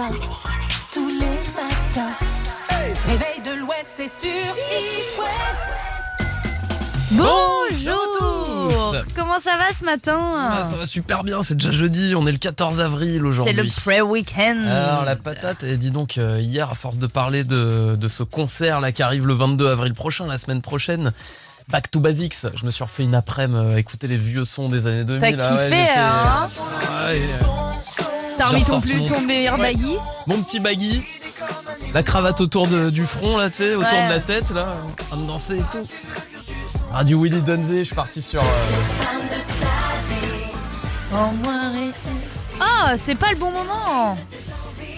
pas tous les matins. Réveil de l'Ouest, c'est sur East West. Bonjour. Comment ça va ce matin Ah, ça va super bien, c'est déjà jeudi, on est le 14 avril C'est aujourd'hui. le pré-weekend. Alors la patate, et dis donc euh, hier à force de parler de, de ce concert là qui arrive le 22 avril prochain, la semaine prochaine. Back to Basics, je me suis refait une après-midi euh, écouter les vieux sons des années 2000. T'as là, kiffé, hein Ouais, T'as remis ton, plus, mon- ton meilleur Ouais. baggy Mon petit baggy, la cravate autour de- du front là, tu sais, autour Ouais. de la tête là, en train de danser et tout. Radio Willy Donze, je suis parti sur... euh, Ah, c'est pas le bon moment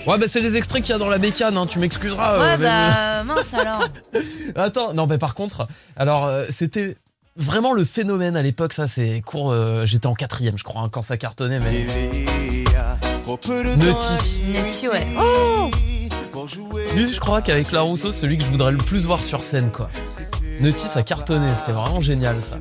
Ouais bah c'est les extraits qu'il y a dans la bécane, hein, tu m'excuseras. Ouais, euh, mais- bah mince alors. Attends, non, mais par contre, alors euh, c'était vraiment le phénomène à l'époque. Ça, c'est cours. euh, J'étais en quatrième, je crois, hein, quand ça cartonnait. Mais Nutty. Netty, ouais. Oh lui, je crois qu'avec la Rousseau, c'est celui que je voudrais le plus voir sur scène, quoi. Nutty, ça cartonnait. C'était vraiment génial, ça.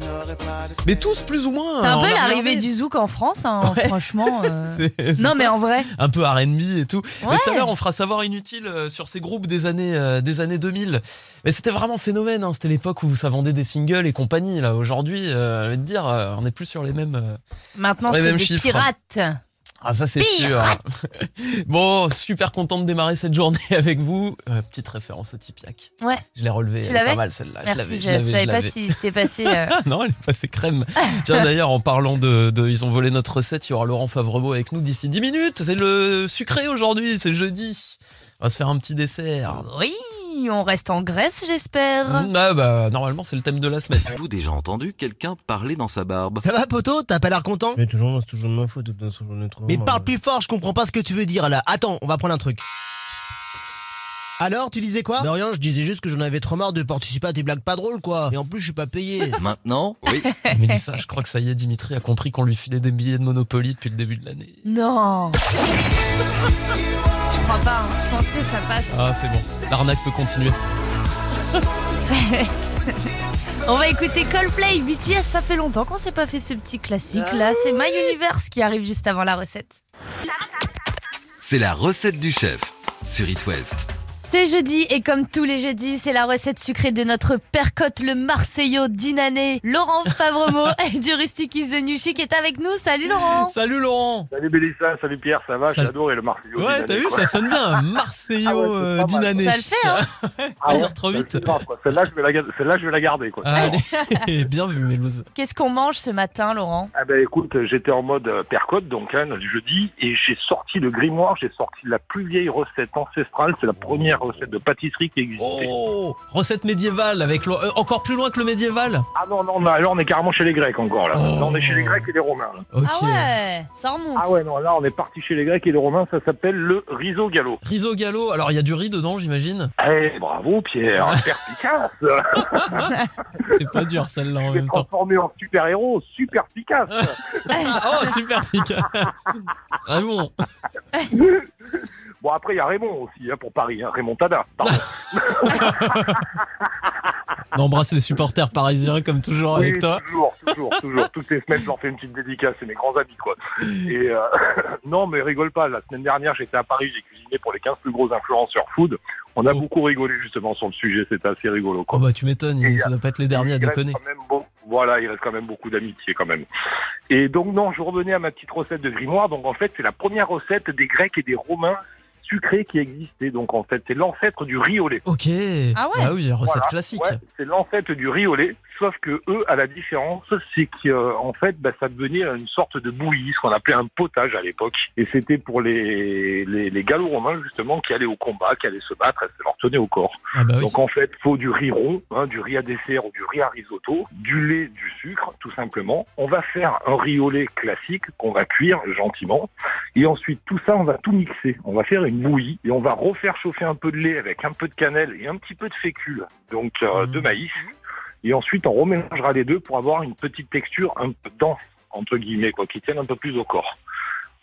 Mais tous plus ou moins. C'est un on peu a l'arrivée du zouk en France, hein, Ouais. franchement. euh. C'est- c'est Non, ça. mais en vrai. un peu R&B et tout. Mais tout à l'heure, on fera savoir inutile euh, sur ces groupes des années euh, des années 2000. Mais c'était vraiment phénomène. Hein. C'était l'époque où ça vendait des singles et compagnie. Là, aujourd'hui, euh, je vais te dire, euh, on n'est plus sur les mêmes. euh, Maintenant, c'est mêmes des chiffres. pirates. Ah ça c'est sûr. bon, super content de démarrer cette journée avec vous. Euh, petite référence au Tipiak. Ouais. Je l'ai relevé. Tu l'avais pas mal celle-là. Je Merci, je, l'avais, savais pas si c'était passé. euh, Ah non, elle est passée crème. Tiens d'ailleurs, en parlant de, de- ils ont volé notre recette, il y aura Laurent Favremo avec nous d'ici 10 minutes. C'est le sucré aujourd'hui, c'est jeudi. On va se faire un petit dessert. Oui, on reste en Grèce, j'espère. Ah bah normalement c'est le thème de la semaine. Avez-vous déjà entendu quelqu'un parler dans sa barbe Ça va, poto T'as pas l'air content? Mais toujours, c'est toujours de ma faute, de toute façon, j'en ai trop. Mais marre. parle plus fort, je comprends pas ce que tu veux dire là. Attends, on va prendre un truc. Alors, tu disais quoi? Non, rien, je disais juste que j'en avais trop marre de participer à tes blagues pas drôles, quoi. Et en plus, je suis pas payé. Maintenant? Oui. Mélissa, je crois que ça y est, Dimitri a compris qu'on lui filait des billets de Monopoly depuis le début de l'année. Non. Je crois pas. hein. Je pense que ça passe. Ah c'est bon, l'arnaque peut continuer. On va écouter Coldplay, BTS. Ça fait longtemps qu'on s'est pas fait ce petit classique là. C'est My Universe qui arrive juste avant la recette. C'est la recette du chef sur It West. C'est jeudi et comme tous les jeudis, c'est la recette sucrée de notre percotte le Marseillot d'Inané, Laurent Favremo et du Rustic is the New Chic est avec nous. Salut Laurent Salut Laurent Salut Bélissa, salut Pierre, ça va? J'adore le Marseillais. Ouais, t'as vu, ça sonne bien, un Marseillot Ah ouais, euh, d'Inané. Ça le fait, hein Ah Pas dire trop vite. Celle-là, je vais la, ga- celle-là, je vais la garder. Quoi. Allez, bien vu, Mélouse. Qu'est-ce qu'on mange ce matin Laurent? Ah ben écoute, j'étais en mode euh, percotte, donc hein, jeudi, et j'ai sorti le grimoire, j'ai sorti la plus vieille recette ancestrale, c'est la première recette de pâtisserie qui existait. Oh Recette médiévale, avec le- euh, encore plus loin que le médiéval? Ah non, non, là on est carrément chez les Grecs encore, là. Oh. Là on est chez les Grecs et les Romains. là. Ok. Ah ouais, ça remonte. Ah ouais, non, là on est parti chez les Grecs et les Romains, ça s'appelle le riso gallo. Riso gallo, alors il y a du riz dedans, j'imagine? Eh, bravo Pierre, perspicace C'est pas dur celle-là en Je vais même temps. transformer en super-héros, super efficace Oh, super efficace Vraiment Bon, après, il y a Raymond aussi, hein, pour Paris, hein, Raymond Tada. Embrasse les supporters parisiens comme toujours avec toi. Toujours, toujours, toujours. Toutes les semaines, je leur fais une petite dédicace, c'est mes grands amis, quoi. Et euh, non, mais rigole pas. La semaine dernière, j'étais à Paris, j'ai cuisiné pour les 15 plus gros influenceurs food. On a Oh. beaucoup rigolé justement sur le sujet, c'était assez rigolo, Oh quoi. bah tu m'étonnes, ça doit pas être les derniers à déconner. beau- Voilà, il reste quand même beaucoup d'amitié quand même. Et donc non, je revenais à ma petite recette de grimoire. Donc en fait, c'est la première recette des Grecs et des Romains sucrés qui existait. Donc en fait, c'est l'ancêtre du riz au lait. Ok Ah ouais Bah oui, recette Voilà. classique. Ouais, c'est l'ancêtre du riz au lait, sauf que eux, à la différence, c'est qu'en fait, bah, ça devenait une sorte de bouillie, ce qu'on appelait un potage à l'époque. Et c'était pour les, les, les gallo-romains, justement, qui allaient au combat, qui allaient se battre, et ça leur tenait au corps. Ah bah oui. Donc en fait, faut du riz rond, hein, du riz à dessert ou du riz à risotto, du lait, du sucre, tout simplement. On va faire un riz au lait classique qu'on va cuire gentiment. Et ensuite, tout ça, on va tout mixer. On va faire une bouillie et on va refaire chauffer un peu de lait avec un peu de cannelle et un petit peu de fécule, donc euh, de Mhm. maïs. Et ensuite, on remélangera les deux pour avoir une petite texture un peu dense, entre guillemets, quoi, qui tienne un peu plus au corps.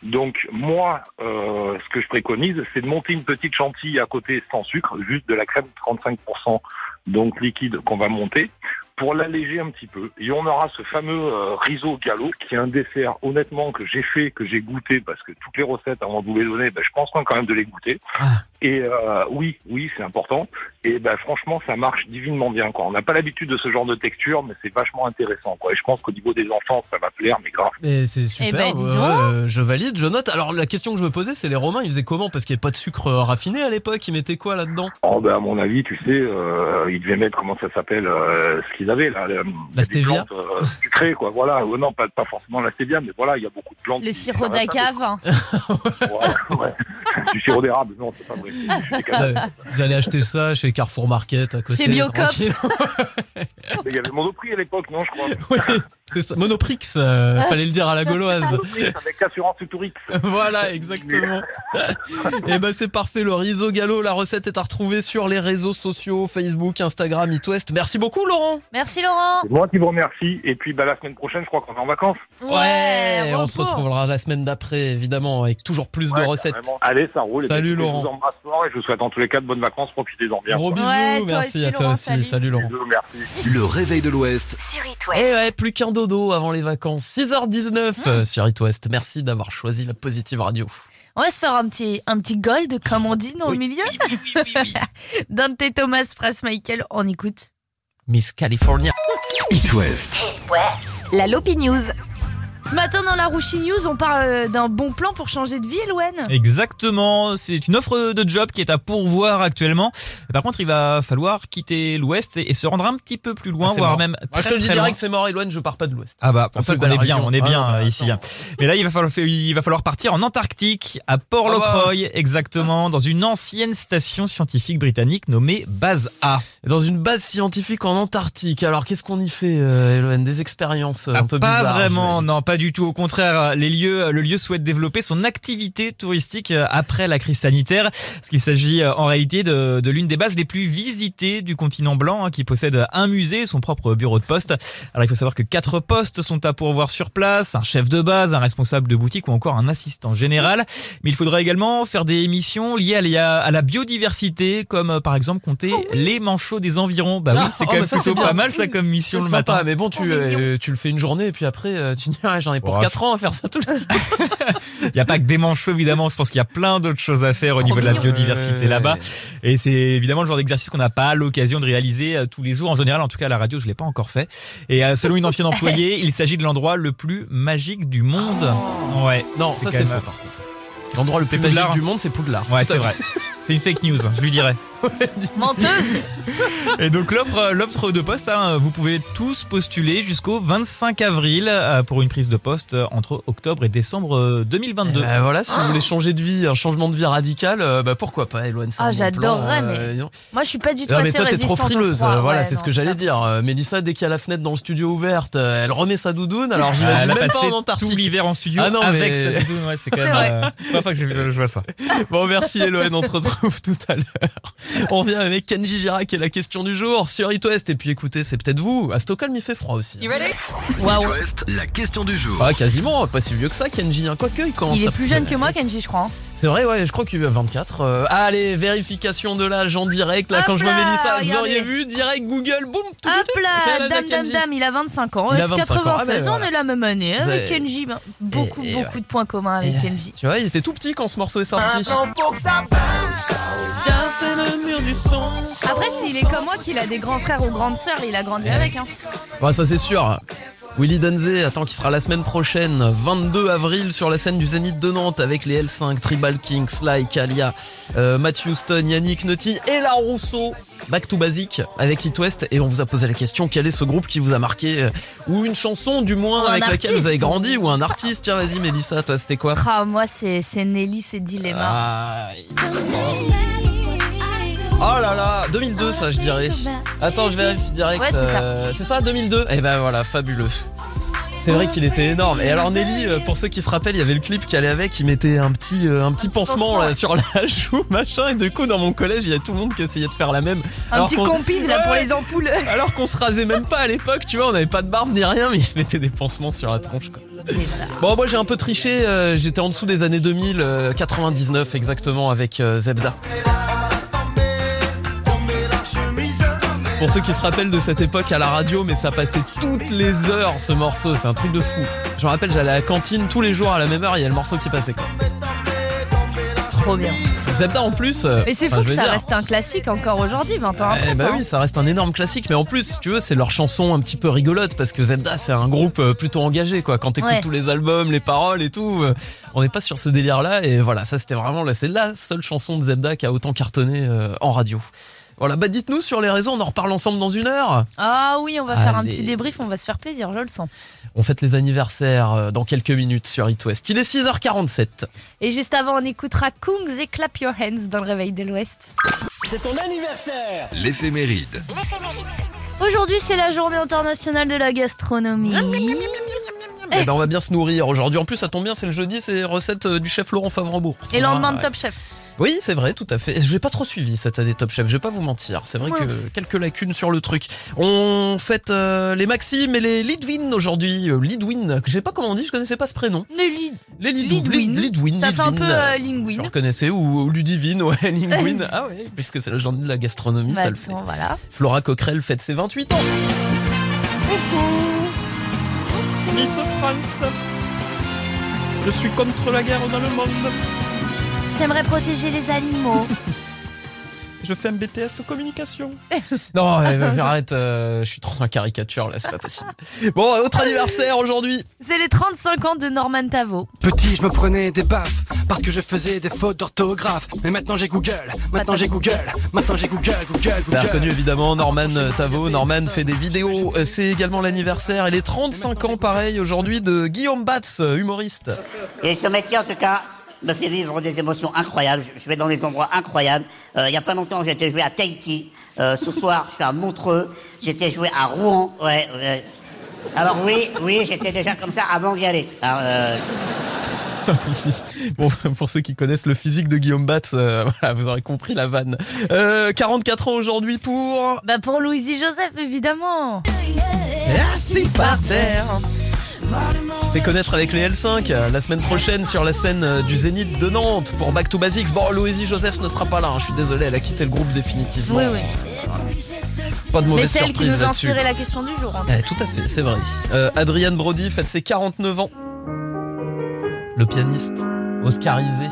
Donc moi, euh, ce que je préconise, c'est de monter une petite chantilly à côté sans sucre, juste de la crème 35% donc liquide qu'on va monter pour l'alléger un petit peu. Et on aura ce fameux euh, riso gallo, qui est un dessert, honnêtement, que j'ai fait, que j'ai goûté, parce que toutes les recettes, avant de vous les donner, ben, je pense quand même de les goûter. Ah. Et euh, oui, oui, c'est important. Et ben, franchement, ça marche divinement bien. Quoi. On n'a pas l'habitude de ce genre de texture, mais c'est vachement intéressant. Quoi. Et je pense qu'au niveau des enfants, ça va plaire, mais grave. Mais c'est super, ben, dis ouais, donc. ouais, je valide, je note. Alors la question que je me posais, c'est les Romains, ils faisaient comment? Parce qu'il n'y avait pas de sucre euh, raffiné à l'époque, ils mettaient quoi là-dedans? Oh, ben, à mon avis, tu sais, euh, ils devaient mettre, comment ça s'appelle, euh, ce qu'ils avaient là. le- La des stevia plantes, euh, sucrées, quoi. Voilà. Euh, non, pas, pas forcément la stevia, mais voilà, il y a beaucoup de plantes. Le sirop d'agave. hein. Ouais, ouais. du sirop d'érable, non, c'est pas vrai. Vous allez acheter ça chez Carrefour Market à côté. Chez Biocop. il y avait Monoprix à l'époque, non, je crois. Oui, c'est ça. Monoprix, euh, fallait le dire à la gauloise. Monoprix avec assurance Futurix. voilà, exactement. Et ben c'est parfait, le riso gallo, la recette est à retrouver sur les réseaux sociaux, Facebook, Instagram, It West. Merci beaucoup Laurent. Merci Laurent. C'est moi qui vous remercie. Et puis, bah, la semaine prochaine, je crois qu'on est en vacances. Ouais, on se retrouvera la semaine d'après, évidemment, avec toujours plus de recettes. carrément. Allez, ça roule. Et Salut, Laurent. Je vous embrasse et je vous souhaite en tous les cas de bonnes vacances. Profitez-en bien. Gros quoi. bisous, Ouais, toi merci aussi, à toi Laurent, aussi. salut. Salut Laurent. Bisous, merci. Le réveil de l'Ouest Sur It Et West. ouais, plus qu'un dodo avant les vacances. 6h19 euh, sur It West. Merci d'avoir choisi la Positive Radio. On va se faire un petit, un petit gold, comme on dit dans le milieu. Dante Thomas, Phrase Michael, on écoute. Miss California. It West. La Lopi News. Ce matin dans la Rouchi News, on parle d'un bon plan pour changer de vie, Eloane. Exactement, c'est une offre de job qui est à pourvoir actuellement. Par contre, il va falloir quitter l'Ouest et et se rendre un petit peu plus loin, Ah, voire mort. même Moi, très, je te le dis direct, c'est mort, Eloane, je pars pas de l'Ouest. Ah bah, pour ça qu'on est bien, on est Ah, bien non, euh, mais ici. attends. hein. Mais là, il va falloir, il va falloir partir en Antarctique, à Port-Locroy, exactement, dans une ancienne station scientifique britannique nommée Base A. Dans une base scientifique en Antarctique. Alors, qu'est-ce qu'on y fait, euh, Eloane Des expériences euh, un Ah, peu pas bizarres. vraiment, j'imagine. non, pas du tout. Au contraire, les lieux, le lieu souhaite développer son activité touristique euh, après la crise sanitaire. Parce qu'il s'agit euh, en réalité de, de l'une des bases les plus visitées du continent blanc, hein, qui possède un musée, son propre bureau de poste. Alors il faut savoir que quatre postes sont à pourvoir sur place, un chef de base, un responsable de boutique ou encore un assistant général. Mais il faudra également faire des missions liées à, la- à la biodiversité, comme euh, par exemple compter les manchots des environs. Bah oui, Ah, c'est oh, quand même bah ça, plutôt c'est bien. pas mal ça comme mission C'est le sympa, matin. mais bon, tu, Oh, euh, tu le fais une journée et puis après, euh, tu dis, j'en ai pour Ouais, 4 ans à faire ça tout le Il n'y a pas que des manchots, évidemment. Je pense qu'il y a plein d'autres choses à faire au niveau de la biodiversité là-bas. Et c'est évidemment le genre d'exercice qu'on n'a pas l'occasion de réaliser euh, tous les jours. En général, en tout cas, à la radio, je l'ai pas encore fait. Et euh, selon une ancienne employée, il s'agit de l'endroit le plus magique du monde. Ouais. Non, ça c'est faux. L'endroit le plus magique du monde, c'est Poudlard. Ouais, c'est vrai. C'est une fake news, je lui dirais. Menteuse. Et donc l'offre, euh, l'offre de poste, hein, vous pouvez tous postuler jusqu'au 25 avril euh, pour une prise de poste euh, entre octobre et décembre euh, 2022. Eh ben voilà, si vous voulez changer de vie, un changement de vie radical, euh, bah pourquoi pas, Eloane c'est Ah, j'adorerais, mais euh. Moi, je suis pas du tout Non, mais assez toi t'es trop frileuse, froid. euh, voilà, Ouais, c'est ce que j'allais pas dire. Euh, Mélissa, dès qu'il y a la fenêtre dans le studio ouverte, euh, elle remet sa doudoune, alors Ah, j'imagine même pas passé en tout Antarctique. l'hiver en studio Ah non, avec mais- sa doudoune, ouais, c'est quand même vrai. euh, la première fois que je, je vois ça. Bon, merci Eloane, on te retrouve tout à l'heure. On revient avec Kenji Girac et la question du jour sur It West. Et puis écoutez, c'est peut-être vous. À Stockholm, il fait froid aussi. hein. Waouh. It West, la question du jour. Ah, quasiment, pas si vieux que ça, Kenji. Hein. Quoique, il commence Il est plus jeune que moi, Kenji, je crois. hein. C'est vrai, ouais, je crois qu'il a 24. Euh, allez, vérification de l'âge en direct. Là, Hop quand je vois là, Mélissa, vous auriez vu, direct Google, boum, tout, Hop là, dame, dame, dame, il a 25 ans. Il a C'est 25 ans. Ah, 96 ben ans, on est la même année avec avez- Kenji. Ben, Beaucoup, et beaucoup ouais. de points communs avec Et- Kenji. Tu vois, il était tout petit quand ce morceau est sorti. Après, s'il est comme moi, qu'il a des grands frères ou grandes sœurs, il a grandi avec. Hein. Ça c'est sûr. Willy Danze, attends, qui sera la semaine prochaine, 22 avril, sur la scène du Zénith de Nantes avec les L5, Tribal King, Sly, Kalia, euh, Matt Houston, Yannick Notti et La Rousseau. Back to Basic avec It West et on vous a posé la question quel est ce groupe qui vous a marqué euh, ou une chanson du moins Ou avec laquelle vous avez grandi ou un artiste? Tiens vas-y Mélissa toi c'était quoi? Ah, moi, c'est c'est Nelly, c'est Dilemma. Ah, Oh là là 2002 ça je dirais Attends je vérifie direct Ouais, c'est ça. euh, C'est ça 2002 Et ben voilà fabuleux c'est vrai qu'il était énorme. Et alors Nelly, euh, pour ceux qui se rappellent, il y avait le clip qui allait avec. Il mettait un petit, euh, un petit pansement, pansement, là, ouais. sur la joue, machin. Et du coup, dans mon collège, il y a tout le monde qui essayait de faire la même. Un alors petit compide là pour les ampoules. Alors qu'on se rasait même pas à l'époque, tu vois, on n'avait pas de barbe ni rien, mais ils se mettaient des pansements sur la tronche. Quoi. Bon, moi j'ai un peu triché, j'étais en dessous des années 2000, euh, 99 exactement avec Zebda. Pour ceux qui se rappellent de cette époque à la radio, mais ça passait toutes les heures ce morceau, c'est un truc de fou. Je me rappelle, j'allais à la cantine tous les jours à la même heure, il y a le morceau qui passait quoi. Trop bien. Zebda en plus. euh, Mais c'est fou que ça dire, reste un classique encore aujourd'hui, 20 ans Eh après. bah non oui, ça reste un énorme classique, mais en plus, si tu veux, c'est leur chanson un petit peu rigolote parce que Zebda, c'est un groupe euh, plutôt engagé, quoi. Quand t'écoutes Ouais. tous les albums, les paroles et tout, euh, on n'est pas sur ce délire-là. Et voilà, ça c'était vraiment c'est la seule chanson de Zebda qui a autant cartonné en radio. Voilà, bah dites-nous sur les réseaux, on en reparle ensemble dans une heure. Ah oui, on va faire un petit débrief, on va se faire plaisir, je le sens. On fête les anniversaires euh, dans quelques minutes sur It West. Il est 6h47. Et juste avant, on écoutera Kungs et Clap Your Hands dans le réveil de l'Ouest. C'est ton anniversaire L'éphéméride. Aujourd'hui, c'est la journée internationale de la gastronomie. Eh ben, on va bien se nourrir aujourd'hui. En plus, ça tombe bien, c'est le jeudi, c'est recettes euh, du chef Laurent Favrembourg. Et lendemain de. Top Chef. Oui, c'est vrai, tout à fait. Je n'ai pas trop suivi cette année Top Chef, je vais pas vous mentir. C'est vrai Ouais. que quelques lacunes sur le truc. On fête euh, les Maximes et les Lidwin aujourd'hui. Euh, Lidwin, je sais pas comment on dit, je connaissais pas ce prénom. Les li- Les Lidwin. Lid- Lidwin, Ça fait un Lidwin. peu euh, Je linguine. reconnaissais, ou, ou Ludivine, ouais, Linguine. ah ouais, puisque c'est la journée de la gastronomie, Bah, ça le fait. voilà. Flora Coquerel fête ses 28 ans. Coucou Miss France Je suis contre la guerre dans le monde. J'aimerais protéger les animaux. Je fais un BTS communication. non, euh, euh, arrête, euh, je suis trop en caricature là, c'est pas possible. Bon, autre anniversaire aujourd'hui. c'est les 35 ans de Norman Tavo. Petit, je me prenais des baffes parce que je faisais des fautes d'orthographe. Mais maintenant j'ai Google, maintenant j'ai Google, maintenant j'ai Google, Google, T'as Google. reconnu évidemment Norman Tavo. Norman fait des vidéos. C'est également l'anniversaire et les 35 ans pareil aujourd'hui de Guillaume Batz, humoriste. Et ce métier, en tout cas, me fait vivre des émotions incroyables. Je- Je vais dans des endroits incroyables. Euh, il y a pas longtemps, j'ai été joué à Tahiti. Euh, ce soir, je suis à Montreux. J'étais joué à Rouen. Ouais, ouais. Alors oui, oui, j'étais déjà comme ça avant d'y aller. Alors, euh, bon, pour ceux qui connaissent le physique de Guillaume Batz, euh, voilà, vous aurez compris la vanne. Euh, 44 ans aujourd'hui pour. Bah pour Louisie Joseph, évidemment. Assis par terre. Fait connaître avec les L5 euh, la semaine prochaine sur la scène euh, du Zénith de Nantes pour Back to Basics. Bon, Louisie Joseph ne sera pas là, hein, je suis désolé, elle a quitté le groupe définitivement. Oui, oui. Pas de Mais mauvaise c'est elle qui nous a inspiré la question du jour. hein. Eh, tout à fait, c'est vrai. Euh, Adrienne Brody fête ses 49 ans. Le pianiste, oscarisé.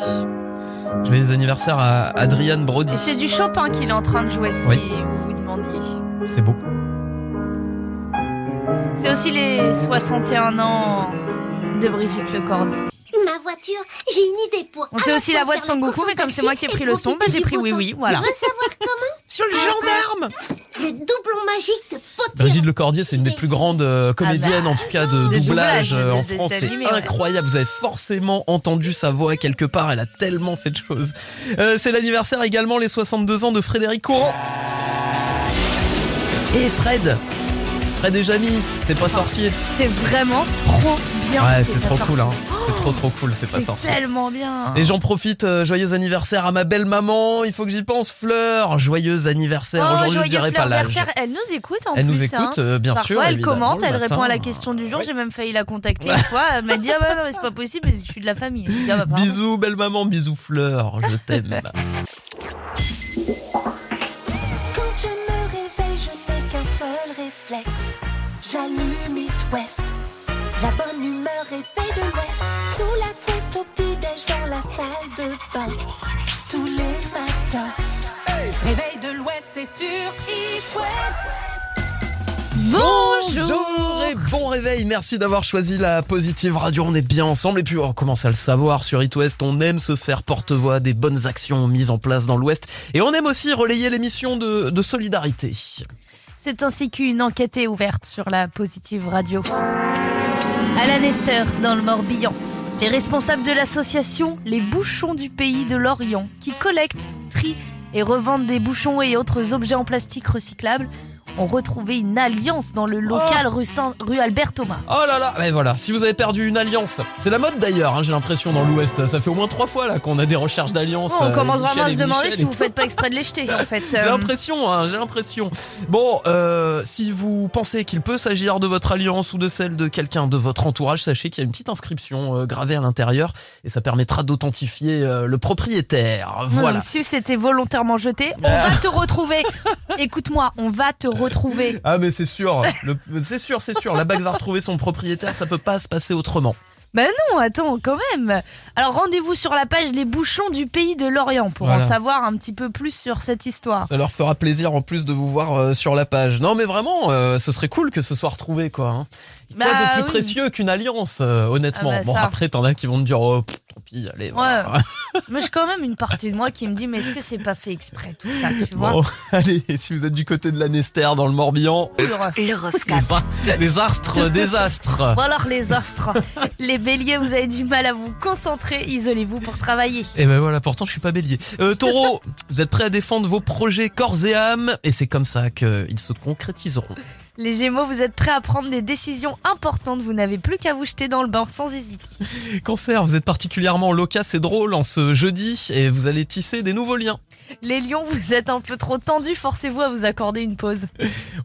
Joyeux anniversaire à Adrienne Brody. Et c'est du Chopin qu'il est en train de jouer, si Oui. vous vous demandiez. C'est beau. C'est aussi les 61 ans de Brigitte Lecordier. Ma voiture, j'ai une idée pour. On sait aussi la voix de Son Goku, mais comme c'est moi qui ai pris le son, bah j'ai pris oui oui, voilà. Tu veux savoir comment Sur le gendarme Le doublon magique de Potier. Brigitte Lecordier, c'est une des plus grandes euh, comédiennes, Ah bah, en tout cas de, de doublage doublage, euh, en de- France. C'est d'animé, ouais. incroyable. Vous avez forcément entendu sa voix quelque part. Elle a tellement fait de choses. Euh, c'est l'anniversaire également, les 62 ans de Frédéric Courant. Et Fred Fred et Jamy, c'est pas sorcier. C'était vraiment trop bien. Ouais, c'était trop cool. Hein. C'était trop trop cool, c'est pas sorcier. tellement bien. Et j'en profite, euh, joyeux anniversaire à ma belle maman, il faut que j'y pense, Fleur, joyeux anniversaire. Oh, Aujourd'hui, je dirais pas l'âge. Elle nous écoute en Elle plus. nous hein. écoute, euh, bien Parfois, sûr. elle commente, le elle matin. répond à la question du jour. J'ai même failli la contacter une fois. Elle m'a dit Ah bah non, mais c'est pas possible je suis de la famille. Ah bah. Bisous, belle maman, bisous, Fleur, je t'aime. Quand je me réveille, je n'ai qu'un seul réflexe. J'allume It West. La bonne humeur est faite de l'Ouest. Sous la couette au petit-déj dans la salle de bain. Tous les matins. Réveil de l'Ouest, c'est sur It West. Bonjour et bon réveil, merci d'avoir choisi la Positive Radio, on est bien ensemble et puis on commence à le savoir sur It West, on aime se faire porte-voix des bonnes actions mises en place dans l'Ouest et on aime aussi relayer l'émission de, de solidarité. C'est ainsi qu'une enquête est ouverte sur la Positive Radio. Alan Esther, dans le Morbihan. Les responsables de l'association Les Bouchons du Pays de l'Orient, qui collectent, trient et revendent des bouchons et autres objets en plastique recyclables, ont retrouvé une alliance dans le local rue, Saint- rue Albert Thomas. Oh là là, mais voilà, si vous avez perdu une alliance, c'est la mode d'ailleurs, hein, j'ai l'impression dans l'Ouest, ça fait au moins trois fois là qu'on a des recherches d'alliances. on euh, commence vraiment à se demander si vous tout. faites pas exprès de les jeter en fait. J'ai Euh, l'impression, hein, j'ai l'impression. Bon, euh, si vous pensez qu'il peut s'agir de votre alliance ou de celle de quelqu'un de votre entourage, sachez qu'il y a une petite inscription euh, gravée à l'intérieur et ça permettra d'authentifier le propriétaire. Voilà. non, si c'était volontairement jeté, on va te retrouver. Écoute-moi, on va te retrouver. Ah mais c'est sûr, c'est sûr, c'est sûr. La bague va retrouver son propriétaire, ça peut pas se passer autrement. Bah non, attends, quand même. Alors rendez-vous sur la page Les Bouchons du pays de l'Orient pour Voilà. en savoir un petit peu plus sur cette histoire. Ça leur fera plaisir en plus de vous voir euh, sur la page. Non mais vraiment, euh, ce serait cool que ce soit retrouvé quoi. Hein. Quoi Bah de plus oui. précieux qu'une alliance, euh, honnêtement. Ah bah bon ça. après t'en as qui vont te dire oh tant pis, allez. voilà. Ouais. Mais j'ai quand même une partie de moi qui me dit mais est-ce que c'est pas fait exprès tout ça, tu vois? Bon, allez, si vous êtes du côté de la Nester dans le Morbihan, L'horoscope. les, les astres désastres. Bon alors les astres, les béliers, vous avez du mal à vous concentrer, isolez-vous pour travailler. Et ben voilà, pourtant je suis pas bélier. Euh, taureau, vous êtes prêt à défendre vos projets corps et âme, et c'est comme ça qu'ils se concrétiseront. Les gémeaux, vous êtes prêts à prendre des décisions importantes, vous n'avez plus qu'à vous jeter dans le bain sans hésiter. Cancer, vous êtes particulièrement loquace et drôle en ce jeudi, et vous allez tisser des nouveaux liens. Les lions, vous êtes un peu trop tendus, forcez-vous à vous accorder une pause.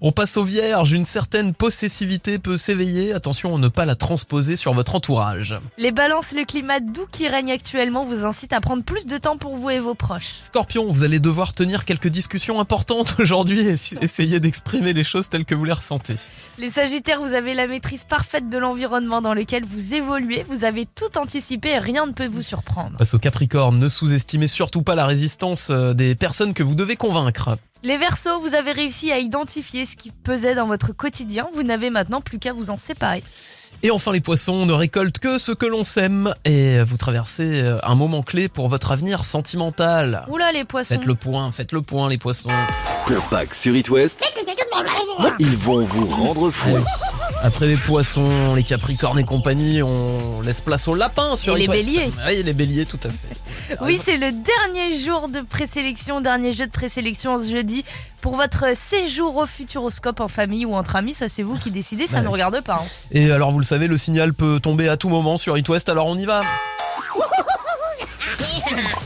On passe aux vierges, une certaine possessivité peut s'éveiller, attention à ne pas la transposer sur votre entourage. Les balances, le climat doux qui règne actuellement vous incite à prendre plus de temps pour vous et vos proches. Scorpion, vous allez devoir tenir quelques discussions importantes aujourd'hui et essayer d'exprimer les choses telles que vous les ressentez. Les sagittaires, vous avez la maîtrise parfaite de l'environnement dans lequel vous évoluez, vous avez tout anticipé et rien ne peut vous surprendre. Face au Capricorne, ne sous-estimez surtout pas la résistance euh, des personnes que vous devez convaincre. Les Verseaux, vous avez réussi à identifier ce qui pesait dans votre quotidien, vous n'avez maintenant plus qu'à vous en séparer. Et enfin les poissons, on ne récolte que ce que l'on sème et vous traversez euh, un moment clé pour votre avenir sentimental. Oula les poissons. Faites le point, faites le point les poissons. Pour Pâques sur It West, ils vont vous rendre fou. Après les poissons, les capricornes et compagnie, on laisse place aux lapins sur Et les West. béliers. Oui, les béliers, tout à fait. Oui, c'est le dernier jour de présélection, dernier jeu de présélection ce jeudi pour votre séjour au Futuroscope en famille ou entre amis. Ça, c'est vous qui décidez, ça Bah ne nous regarde pas. hein. Et alors vous le savez, le signal peut tomber à tout moment sur It West, alors on y va.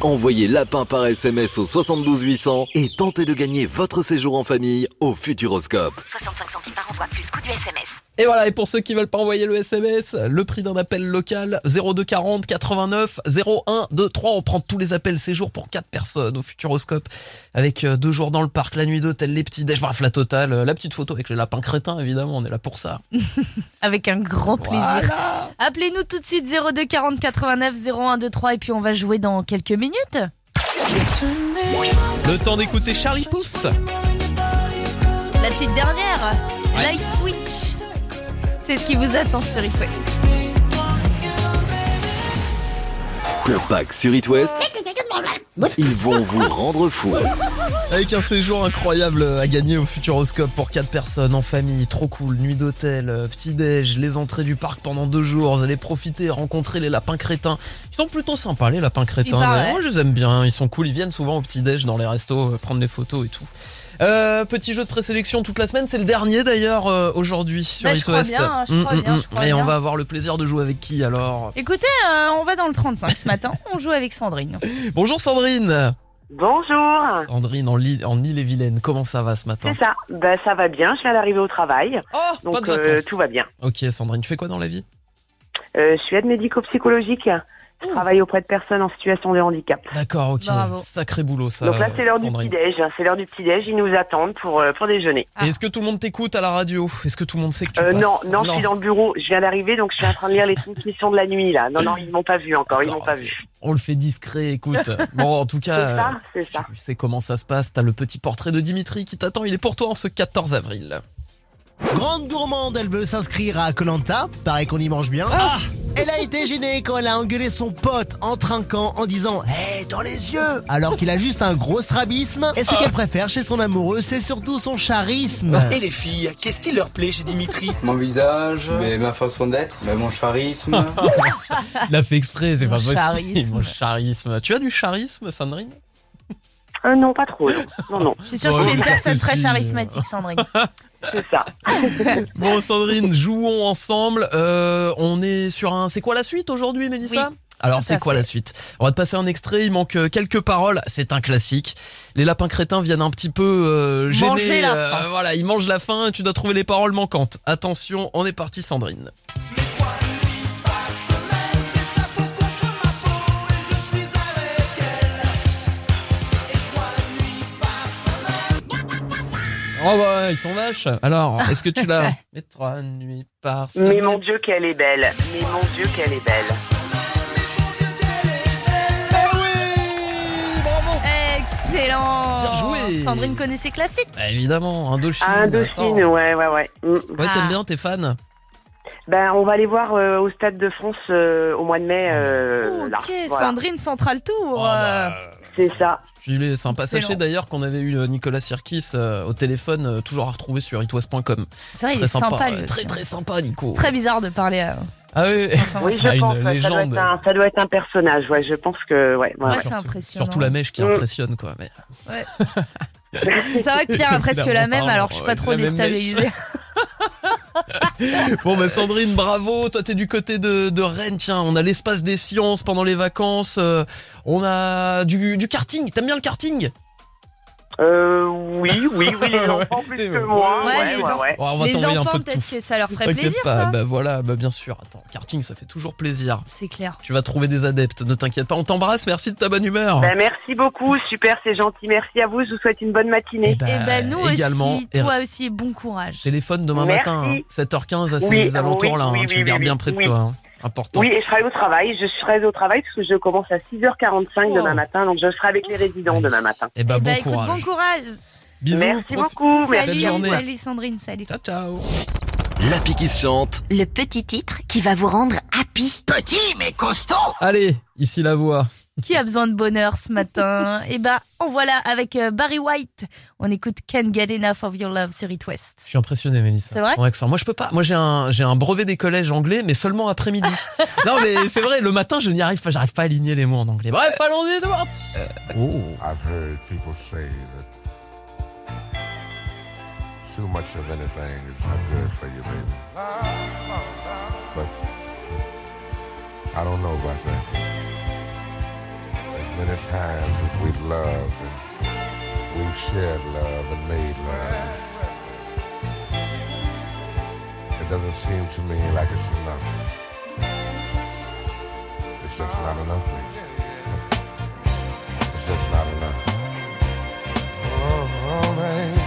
Envoyez lapin par SMS au 72 800 et tentez de gagner votre séjour en famille au Futuroscope. 65 centimes par envoi, plus coût du SMS. Et voilà, et pour ceux qui veulent pas envoyer le SMS, le prix d'un appel local 0240 89 01 23. On prend tous les appels séjour pour 4 personnes au Futuroscope avec euh, deux jours dans le parc, la nuit d'hôtel, les petits déj, bref la totale, euh, la petite photo avec les lapins crétins évidemment, on est là pour ça. Avec un grand plaisir. Appelez-nous tout de suite 02 40 89 01 23 et puis on va jouer dans quelques minutes. Le temps d'écouter Charlie Puth. La petite dernière, Light Switch. C'est ce qui vous attend sur It West. Pour Pâques sur It West, ils vont vous rendre fou. Avec un séjour incroyable à gagner au Futuroscope pour 4 personnes en famille, trop cool, nuit d'hôtel, euh, petit déj, les entrées du parc pendant deux jours, vous allez profiter, rencontrer les lapins crétins. Ils sont plutôt sympas les lapins crétins, moi je les aime bien, ils sont cool, ils viennent souvent au petit déj dans les restos, euh, prendre des photos et tout. Euh, petit jeu de présélection toute la semaine, c'est le dernier d'ailleurs euh, aujourd'hui sur Bah, je It crois West. bien, hein, je crois bien, je crois Et on va avoir le plaisir de jouer avec qui alors? Écoutez, euh, on va dans le 35 ce matin. On joue avec Sandrine. Bonjour Sandrine Bonjour. Sandrine en, en Ille-et-Vilaine, comment ça va ce matin? C'est ça. Ben, ça va bien. Je viens d'arriver au travail. pas donc de euh, tout va bien. Ok Sandrine, tu fais quoi dans la vie? Euh, je suis aide médico-psychologique. Je travaille auprès de personnes en situation de handicap. D'accord, ok. Bravo. Sacré boulot ça. donc là, c'est l'heure du petit-déj. C'est l'heure du petit-déj. Ils nous attendent pour, euh, pour déjeuner. Et Est-ce que tout le monde t'écoute à la radio Est-ce que tout le monde sait que tu Euh, passes non, non, je suis dans le bureau. Je viens d'arriver, donc je suis en train de lire les transmissions de la nuit, là. Non, non, ils m'ont pas vu encore. Ils m'ont pas vu. On le fait discret, écoute. Bon, en tout C'est cas, ça, c'est ça. tu sais comment ça se passe. T'as le petit portrait de Dimitri qui t'attend. Il est pour toi en ce 14 avril. Grande gourmande, elle veut s'inscrire à Colanta. Paraît qu'on y mange bien. Elle a été gênée quand elle a engueulé son pote en trinquant en disant Hé, dans les yeux Alors qu'il a juste un gros strabisme. Et ce qu'elle préfère chez son amoureux, c'est surtout son charisme. Et les filles, qu'est-ce qui leur plaît chez Dimitri? Mon visage, mais ma façon d'être, mais mon charisme. Il l'a fait exprès, c'est pas possible. charisme. Mon charisme. Tu as du charisme, Sandrine? Euh, non, pas trop. Non, non. non. Je suis sûre Bon, que tu es une oui, personne très charismatique, Sandrine. C'est ça. Bon, Sandrine, jouons ensemble. Euh, on est sur un. C'est quoi la suite aujourd'hui, Mélissa Oui, Alors, c'est quoi fait. la suite? On va te passer un extrait. Il manque euh, quelques paroles. C'est un classique. Les lapins crétins viennent un petit peu euh, gêner. Manger la euh, fin. voilà, ils mangent la fin. et Tu dois trouver les paroles manquantes. Attention, on est parti, Sandrine. Oh bah, ils sont vaches. Alors, est-ce que tu l'as Les trois nuits par Mais semaine. mon Dieu, qu'elle est belle. Mais mon Dieu, qu'elle est belle. Excellent. Bien joué. Sandrine connaît ses classiques. Bah, évidemment, Indochine. Indochine, attends. ouais, ouais, ouais. Mm. Ouais, Ah. t'aimes bien, t'es fan Ben, on va aller voir euh, au Stade de France euh, au mois de mai. euh, là. Ok, Voilà. Sandrine Central Tour. Oh, bah, euh, C'est ça. Il est sympa. Sachez d'ailleurs qu'on avait eu euh, Nicolas Sirkis euh, au téléphone, euh, toujours à retrouver sur itwest.com. C'est vrai, il Très est sympa, lui ouais, aussi. Très très sympa, Nico. Très bizarre de parler à. Ah oui, Oui, je Ah, une pense. ouais, ça, doit légende. être un, ça doit être un personnage. Ouais, je pense que. Ouais, ouais, Ouais, ouais. c'est impressionnant. Surtout la mèche qui Mm. impressionne, quoi. Mais... C'est vrai que Pierre a presque la même, alors je suis pas ouais, trop déstabilisée. Bon, bah Sandrine, bravo. Toi, t'es du côté de, de Rennes. Tiens, on a l'espace des sciences pendant les vacances. euh, on a du, du karting. T'aimes bien le karting? Euh, oui, oui, oui, les enfants plus que moi. Ouais, Ouais, les ouais, enfants. ouais. Oh, On va Les t'envoyer un enfants, peu de peut-être que ça leur ferait plaisir, pas. ça. Bah voilà, bah bien sûr. Attends, karting, ça fait toujours plaisir. C'est clair. Tu vas trouver des adeptes, ne t'inquiète pas. On t'embrasse, merci de ta bonne humeur. Ben, merci beaucoup, super, c'est gentil. Merci à vous, je vous souhaite une bonne matinée. Eh ben, Et ben nous également. aussi, Et toi aussi, bon courage. Téléphone demain Merci. matin, hein, 7h15 à ces Oui, alentours là. oui, hein, oui, tu oui, le gardes oui, bien oui, près de toi. hein. Important. Oui, et je serai au travail. Je serai au travail parce que je commence à 6h45 demain matin, donc je serai avec les résidents demain matin. Et bah Eh bon ben, écoute, courage. bon courage. Bisous. Merci prof- beaucoup, Salut, journée. salut Sandrine, salut. Ciao ciao. L'appli qui se chante. Le petit titre qui va vous rendre happy. Petit mais costaud Allez, ici la voix. Qui a besoin de bonheur ce matin? Eh ben, en voilà avec euh, Barry White. On écoute Can't Get Enough of Your Love sur It West. Je suis impressionné, Mélissa. C'est vrai? Ton accent. Moi, je peux pas. Moi, j'ai un, j'ai un brevet des collèges anglais, mais seulement après-midi. non, mais c'est vrai, le matin, je n'y arrive pas. J'arrive pas à aligner les mots en anglais. Bref, allons-y, c'est parti. Oh. I've heard people say that too much of anything is not good for you, baby. But I don't know about that. Many times as we've loved and we've shared love and made love, it doesn't seem to me like it's enough. It's just not enough. It's just not enough. Oh. Oh,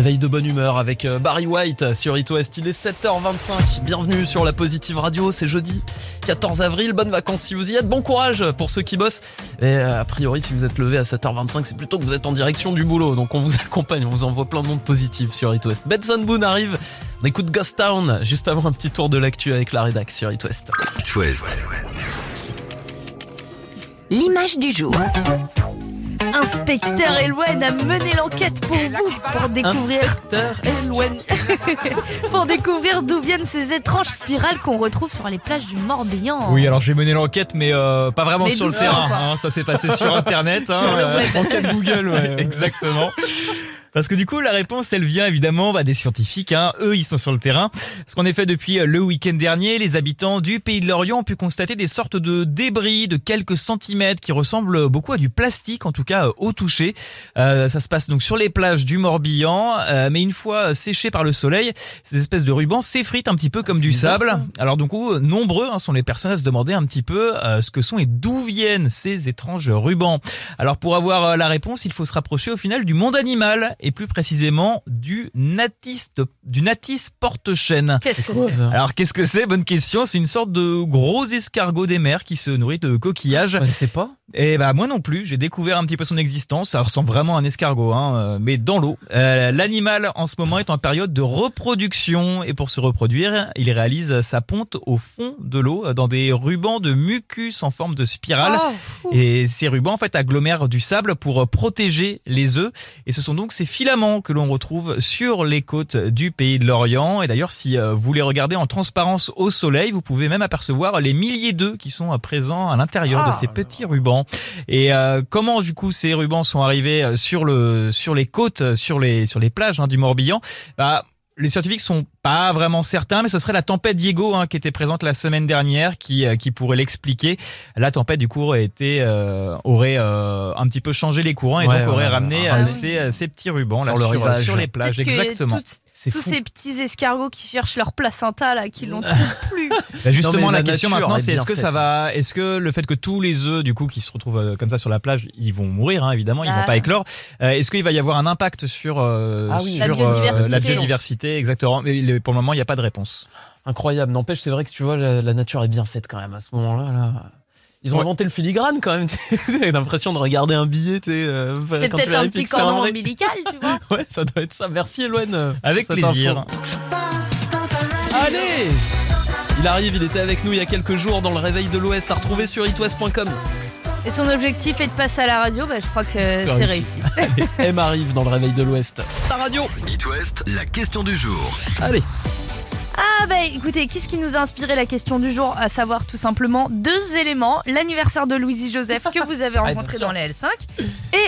Réveil de bonne humeur avec euh, Barry White sur It West. Il est 7h25. Bienvenue sur la Positive Radio. C'est jeudi 14 avril. Bonnes vacances si vous y êtes. Bon courage pour ceux qui bossent. Et euh, a priori, si vous êtes levé à 7h25, c'est plutôt que vous êtes en direction du boulot. Donc on vous accompagne. On vous envoie plein de monde positif sur It West. Benson Boone arrive. On écoute Ghost Town juste avant un petit tour de l'actu avec la rédac sur It West. It West. L'image du jour. Inspecteur Elouen a mené l'enquête pour vous, pour découvrir... Inspecteur Elouen. pour découvrir d'où viennent ces étranges spirales qu'on retrouve sur les plages du Morbihan. Oui, alors j'ai mené l'enquête, mais euh, pas vraiment Mais sur le terrain. hein, ça s'est passé sur Internet. hein, Sur euh. Enquête Google, ouais. Exactement. Parce que du coup, la réponse, elle vient évidemment bah, des scientifiques. Hein. Eux, ils sont sur le terrain. Ce qu'on a fait depuis euh, le week-end dernier, les habitants du pays de l'Orient ont pu constater des sortes de débris de quelques centimètres qui ressemblent beaucoup à du plastique, en tout cas euh, au toucher. Euh, ça se passe donc sur les plages du Morbihan, euh, mais une fois séchés par le soleil, ces espèces de rubans s'effritent un petit peu comme du bizarre, sable. ça. Alors donc, euh, nombreux hein, sont les personnes à se demander un petit peu euh, ce que sont et d'où viennent ces étranges rubans. Alors pour avoir euh, la réponse, il faut se rapprocher au final du monde animal et plus précisément du natiste, du natis porte-chêne. Qu'est-ce que c'est Alors qu'est-ce que c'est? Bonne question. C'est une sorte de gros escargot des mers qui se nourrit de coquillages. Je sais pas. Et bah moi non plus, j'ai découvert un petit peu son existence. Ça ressemble vraiment à un escargot, hein, euh, mais dans l'eau. Euh, L'animal en ce moment est en période de reproduction et pour se reproduire, il réalise sa ponte au fond de l'eau euh, dans des rubans de mucus en forme de spirale. Oh, Et ces rubans en fait agglomèrent du sable pour protéger les œufs. Et ce sont donc ces filaments que l'on retrouve sur les côtes du pays de l'Orient. Et d'ailleurs, si euh, vous les regardez en transparence au soleil, vous pouvez même apercevoir les milliers d'œufs qui sont euh, présents à l'intérieur de ces petits rubans. Et euh, comment du coup ces rubans sont arrivés sur le sur les côtes, sur les sur les plages hein, du Morbihan? Bah les scientifiques sont pas vraiment certains, mais ce serait la tempête Diego hein, qui était présente la semaine dernière qui euh, qui pourrait l'expliquer. La tempête du coup aurait été euh, aurait euh, un petit peu changé les courants et Ouais, donc aurait ouais, ramené ouais. Ah ces, ces petits rubans là Sur le sur, rivage. sur les plages. Exactement. Tous fou. ces petits escargots qui cherchent leur placenta là, qui l'ont plus. Bah, justement, Non, la, la question maintenant, est c'est est-ce que ça faite. va, est-ce que le fait que tous les œufs, du coup, qui se retrouvent euh, comme ça sur la plage, ils vont mourir, hein, évidemment, ils Ah. vont pas éclore. Euh, est-ce qu'il va y avoir un impact sur, euh, Ah oui. sur La biodiversité. euh, la biodiversité, exactement. Mais pour le moment, il n'y a pas de réponse. Incroyable. N'empêche, c'est vrai que tu vois, la, la nature est bien faite quand même à ce moment-là. Là. Ils ont Ouais. inventé le filigrane quand même. T'as l'impression de regarder un billet. tu sais, euh, C'est peut-être un petit cordon ombilical, tu vois. Ouais, ça doit être ça. Merci Eloane. euh, Avec plaisir. Allez Il arrive, il était avec nous il y a quelques jours dans le réveil de l'Ouest, à retrouver sur itwest.com. Et son objectif est de passer à la radio, bah, je crois que c'est réussi. Allez, M arrive dans le réveil de l'Ouest. Ta radio It West, la question du jour. Allez Ah bah écoutez, qu'est-ce qui nous a inspiré la question du jour? À savoir tout simplement deux éléments, l'anniversaire de Louisie Joseph que vous avez rencontré sûr. dans les L5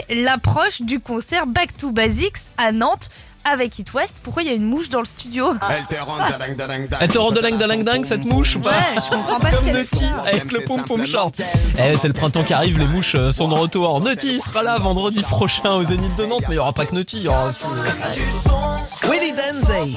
et l'approche du concert Back to Basics à Nantes avec It West. Pourquoi il y a une mouche dans le studio? Elle te rend de dingue dingue dingue cette mouche ou pas? Ouais, je comprends pas ce qu'elle fait. avec le pom pom short. Eh, c'est le printemps qui arrive, les mouches euh, sont de retour. Nutty sera là vendredi prochain au Zénith de Nantes, mais il y aura pas que Nutty, il y aura aussi Willy Denzey.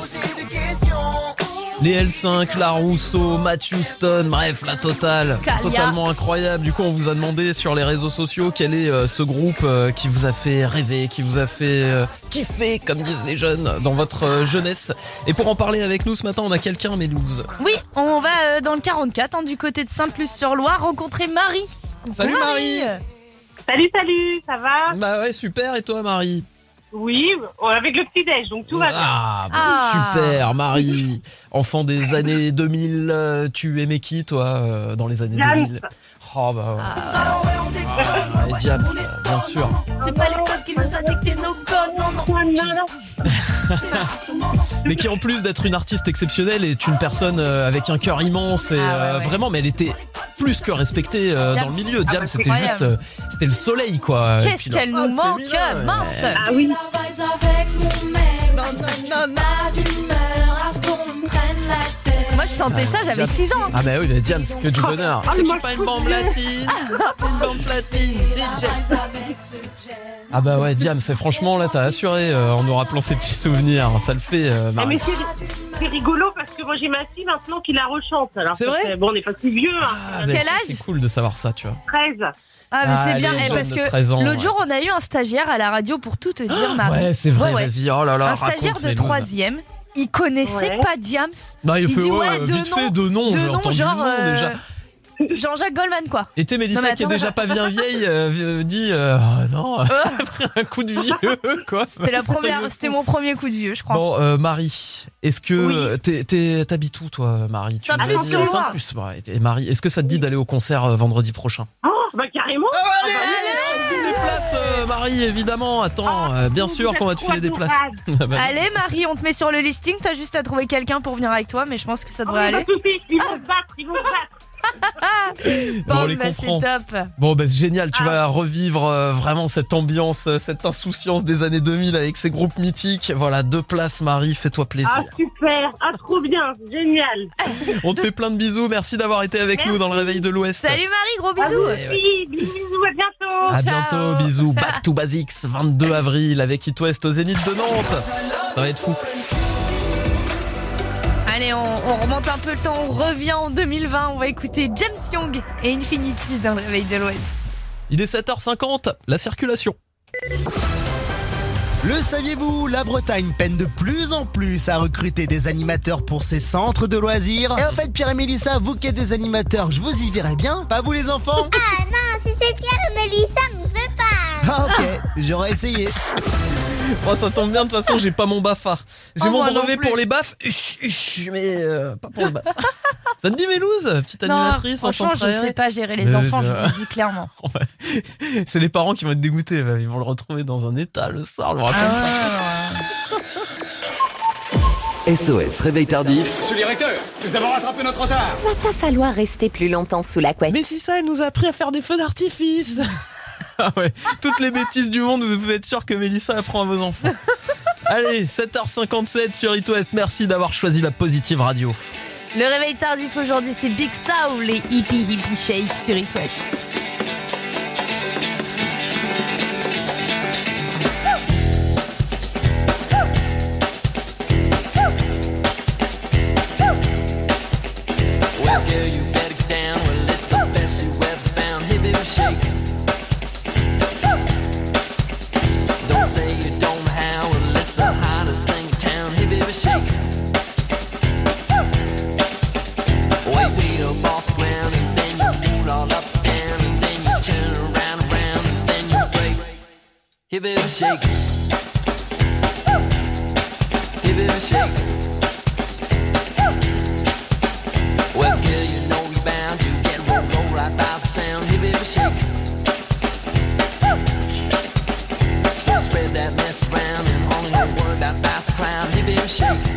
Les L5, La Rousseau, Matt Houston, bref, la totale. C'est Kalia. totalement incroyable. Du coup, on vous a demandé sur les réseaux sociaux quel est euh, ce groupe euh, qui vous a fait rêver, qui vous a fait euh, kiffer, comme disent les jeunes, dans votre euh, jeunesse. Et pour en parler avec nous ce matin, on a quelqu'un, Mélouse. Oui, on va euh, dans le 44, hein, du côté de Sainte-Luce-sur-Loire, rencontrer Marie. Salut Marie Salut, salut, ça va? Bah ouais, super. Et toi, Marie? Oui, euh, avec le petit-déj, donc tout va bien. Ah, bah, Ah. super, Marie. Enfant des années 2000, euh, tu aimais qui, toi, euh, dans les années Diams. 2000 Oh, bah ouais. Ah, ouais, Diams, euh, bien sûr. C'est pas les codes qui nous a dicté nos codes, non, non. Non, non. Mais qui, en plus d'être une artiste exceptionnelle, est une personne euh, avec un cœur immense. Et Ah, ouais, euh, ouais. vraiment, mais elle était plus que respectée euh, Diams. dans le milieu. Ah, Diams, bah, c'était juste. incroyable. euh, c'était le soleil, quoi. Qu'est-ce qu'elle nous oh, manque, mince Ah oui. Moi je sentais ça, j'avais Diams. 6 ans. Ah bah oui, le Diams, que du bonheur. Ah, C'est que mais je suis moi, pas une bombe trouve- latine, une bombe platine, DJ. Ah bah ouais, Diam, c'est franchement là, t'as assuré euh, en nous rappelant ces petits souvenirs. Ça le fait, euh, Ah, Marie. mais c'est rigolo parce que moi j'ai ma fille maintenant qui la rechante. C'est que vrai Bon, on n'est pas si vieux. Hein. Ah, bah, ça, C'est cool de savoir ça, tu vois. 13. Ah, mais Ah, c'est bien, les eh, parce que 13 ans, l'autre ouais. jour, on a eu un stagiaire à la radio pour tout te dire, Marie. Ouais, c'est vrai, Ouais, ouais. vas-y, oh là là, Un stagiaire de les looses. troisième, il connaissait Ouais. pas Diams. Bah, il fait, dit, ouais, ouais, de vite nom, fait, de nom, de genre, euh, déjà. Jean-Jacques Goldman, quoi. Et t'es Mélissa Non, qui est déjà pas bien vieille, euh, dit euh, Ah non, après un coup de vieux, quoi. C'était la première, c'était mon premier coup de vieux, je crois. Bon, euh, Marie, est-ce que t'es- t'es- t'habites où toi, Marie? Tu nous as dit, ouais. Et Marie, est-ce que ça te dit d'aller au concert euh, vendredi prochain? Oh, bah carrément. allez, allez, euh, Marie, évidemment. Attends, euh, bien sûr qu'on va te filer des places. Ah bah, Allez, Marie, on te met sur le listing. T'as juste à trouver quelqu'un pour venir avec toi, mais je pense que ça devrait Oh, aller. pas de soucis, Ils vont se battre, ils vont se battre. Bon, on Bon, les bah, c'est comprend. top. Bon, bah, c'est génial, tu vas revivre euh, vraiment cette ambiance, euh, cette insouciance des années 2000 avec ces groupes mythiques. Voilà, deux places, Marie, fais-toi plaisir. Ah, super. Ah, trop bien. Génial. On te fait plein de bisous, merci d'avoir été avec nous dans le réveil de l'Ouest. Salut Marie, gros bisous. aussi. Bisous, à bientôt. À bientôt, bisous. Back to Basics, 22 avril avec It West au Zénith de Nantes. Ça va être fou. Allez, on, on remonte un peu le temps, on revient en 2020. On va écouter James Young et Infinity dans le réveil de l'Ouest. Il est 7h50, la circulation. Le saviez-vous, la Bretagne peine de plus en plus à recruter des animateurs pour ses centres de loisirs. Et en fait, Pierre et Mélissa, vous qui êtes des animateurs, je vous y verrai bien. Pas vous les enfants Ah non, si c'est Pierre et Mélissa, ne fais pas. Ah ok, j'aurais essayé. Oh, ça tombe bien, de toute façon, j'ai pas mon BAFA. J'ai Oh, mon moi brevet pour les baffes, mais euh, pas pour le BAF. ça te dit, Mélouse? Petite Non, animatrice en franchement, je centre sais pas gérer les Mais enfants, je je- vous le dis clairement. C'est les parents qui vont être dégoûtés. Ils vont le retrouver dans un état le soir. Le raconte Ah pas. SOS Réveil Tardif. Monsieur le directeur, nous avons rattrapé notre retard. Va pas falloir rester plus longtemps sous la couette. Mais si ça, elle nous a appris à faire des feux d'artifice. ah ouais, toutes les bêtises du monde, vous pouvez être sûr que Mélissa apprend à vos enfants. Allez, 7h57 sur It. Merci d'avoir choisi la positive radio. Le réveil tardif aujourd'hui, c'est Big Soul et Hippie Hippie Shake sur It. Hey, baby, shake. Hey, baby, shake. Well, girl, you know you're bound to get rolled roll right by the sound. Hey, baby, shake. So spread that mess around and only worry about, the crowd. Hey, baby, shake.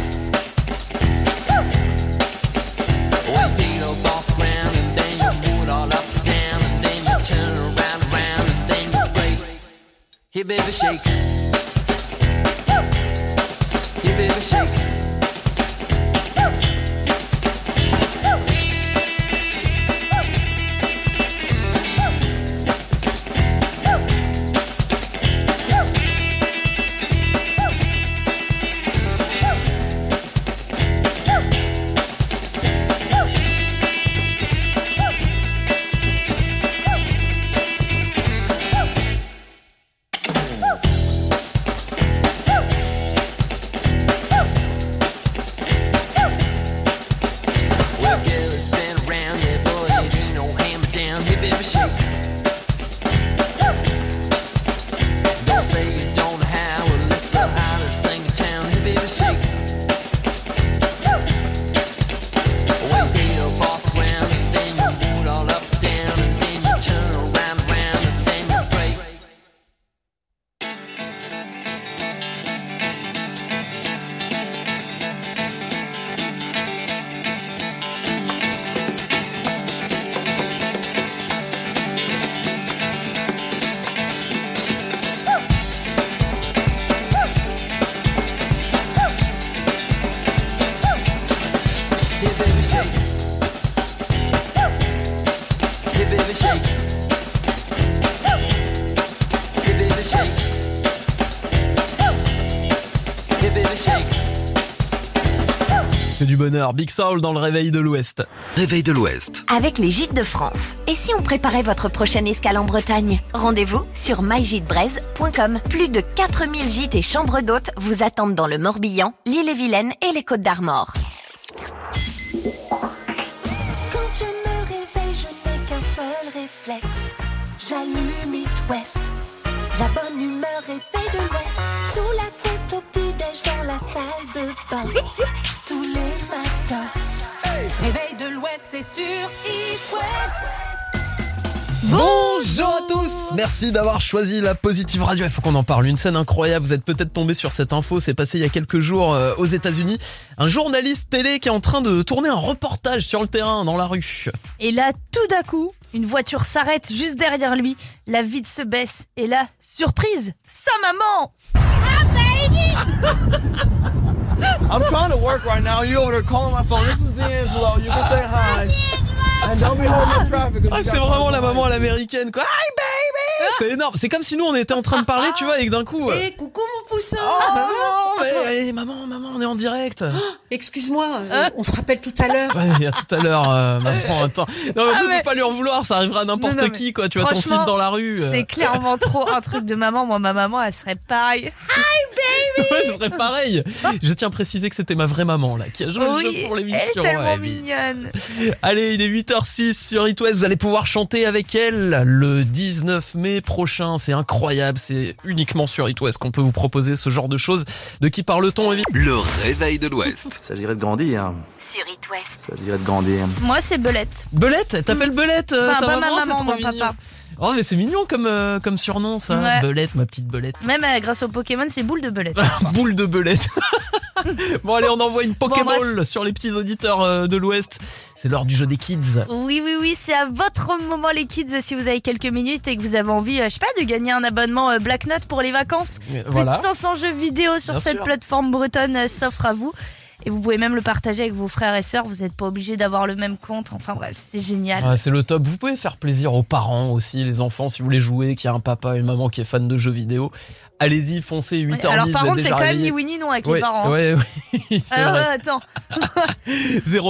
Hey, baby, shake. Hey, baby, shake. Bonheur. Big Soul dans le réveil de l'Ouest. Réveil de l'Ouest. Avec les gîtes de France. Et si on préparait votre prochaine escale en Bretagne? Rendez-vous sur mygitebreeze.com. Plus de 4000 gîtes et chambres d'hôtes vous attendent dans le Morbihan, l'île-et-Vilaine et les Côtes d'Armor. Quand je me réveille, je n'ai qu'un seul réflexe. J'allume It West. La bonne humeur est faite de l'Ouest. Sous la tête au petit-déj dans la salle de bain. C'est sur West. Bonjour à tous Merci d'avoir choisi la Positive Radio. Il faut qu'on en parle. Une scène incroyable. Vous êtes peut-être tombé sur cette info. C'est passé il y a quelques jours euh, aux États-Unis. Un journaliste télé qui est en train de tourner un reportage sur le terrain, dans la rue. Et là, tout d'un coup, une voiture s'arrête juste derrière lui. La vitre se baisse. Et là, surprise, sa maman I'm trying to work right now. You over there calling my phone. This is D'Angelo. You can say hi. Ah, you c'est vraiment la maman à l'américaine, quoi. Hi baby C'est énorme. C'est comme si nous on était en train de parler, tu vois, et que d'un coup. euh, Eh, coucou mon poussin Oh, Ça maman, va mais- eh, maman, maman, on est en direct. Excuse-moi, euh, on se rappelle tout à l'heure. Ouais, il y a tout à l'heure, euh, maman, attends. Non, mais Ah, peut mais- pas lui en vouloir, ça arrivera à n'importe qui, quoi. Tu vois ton fils dans la rue. euh. C'est clairement trop un truc de maman. Moi, ma maman, elle serait pareille. Hi baby Ouais, ce serait pareil. Je tiens à préciser que c'était ma vraie maman, là, qui a joué le Oui, jeu pour elle l'émission. est tellement ouais, mignonne. Allez, il est 8h06 sur It West. Vous allez pouvoir chanter avec elle le 19 mai prochain. C'est incroyable. C'est uniquement sur It West qu'on peut vous proposer ce genre de choses. De qui parle-t-on, évidemment Le réveil de l'Ouest. Ça dirait de grandir. Sur It West. Ça dirait de grandir. Moi, c'est Belette. Belette? T'appelles Belette euh, Enfin, ta pas ma maman, c'est maman, trop mon mignon. papa. Oh, mais c'est mignon comme, euh, comme surnom, ça. Ouais. Belette, ma petite Belette. Même euh, grâce au Pokémon, c'est boule de Belette. Boule de belette. bon allez, on envoie une Bon, Pokéball sur les petits auditeurs euh, de l'Ouest. C'est l'heure du jeu des kids. Oui, oui, oui, c'est à votre moment, les kids, si vous avez quelques minutes et que vous avez envie, je sais pas, de gagner un abonnement Black Note pour les vacances. Euh, Plus voilà. de 500 jeux vidéo sur Bien cette sûr. plateforme bretonne s'offre à vous. Et vous pouvez même le partager avec vos frères et sœurs. Vous n'êtes pas obligé d'avoir le même compte. Enfin bref, c'est génial. Ouais, c'est le top. Vous pouvez faire plaisir aux parents aussi, les enfants, si vous voulez jouer, qu'il y a un papa et une maman qui est fan de jeux vidéo. Allez-y, foncez, 8h10. Ouais, alors par contre, c'est quand même ni oui ni non avec Ouais, les parents. hein. Ouais, oui, Alors, vrai. euh, attends.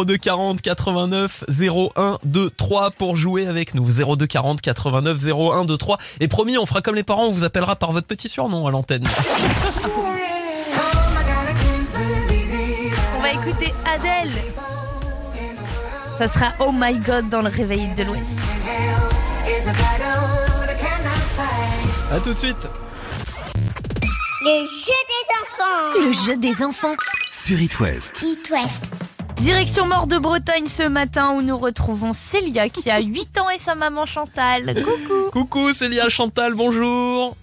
02 40 89 01 23 pour jouer avec nous. 02 40 89 01 23. Et promis, on fera comme les parents, on vous appellera par votre petit surnom à l'antenne. Ça sera Oh My God dans le réveil de l'Ouest. À tout de suite. Le jeu des enfants. Le jeu des enfants. Sur It West. It West. Direction Mort de Bretagne ce matin où nous retrouvons Célia qui a 8 ans et sa maman Chantal. Coucou. Coucou Célia Chantal, bonjour.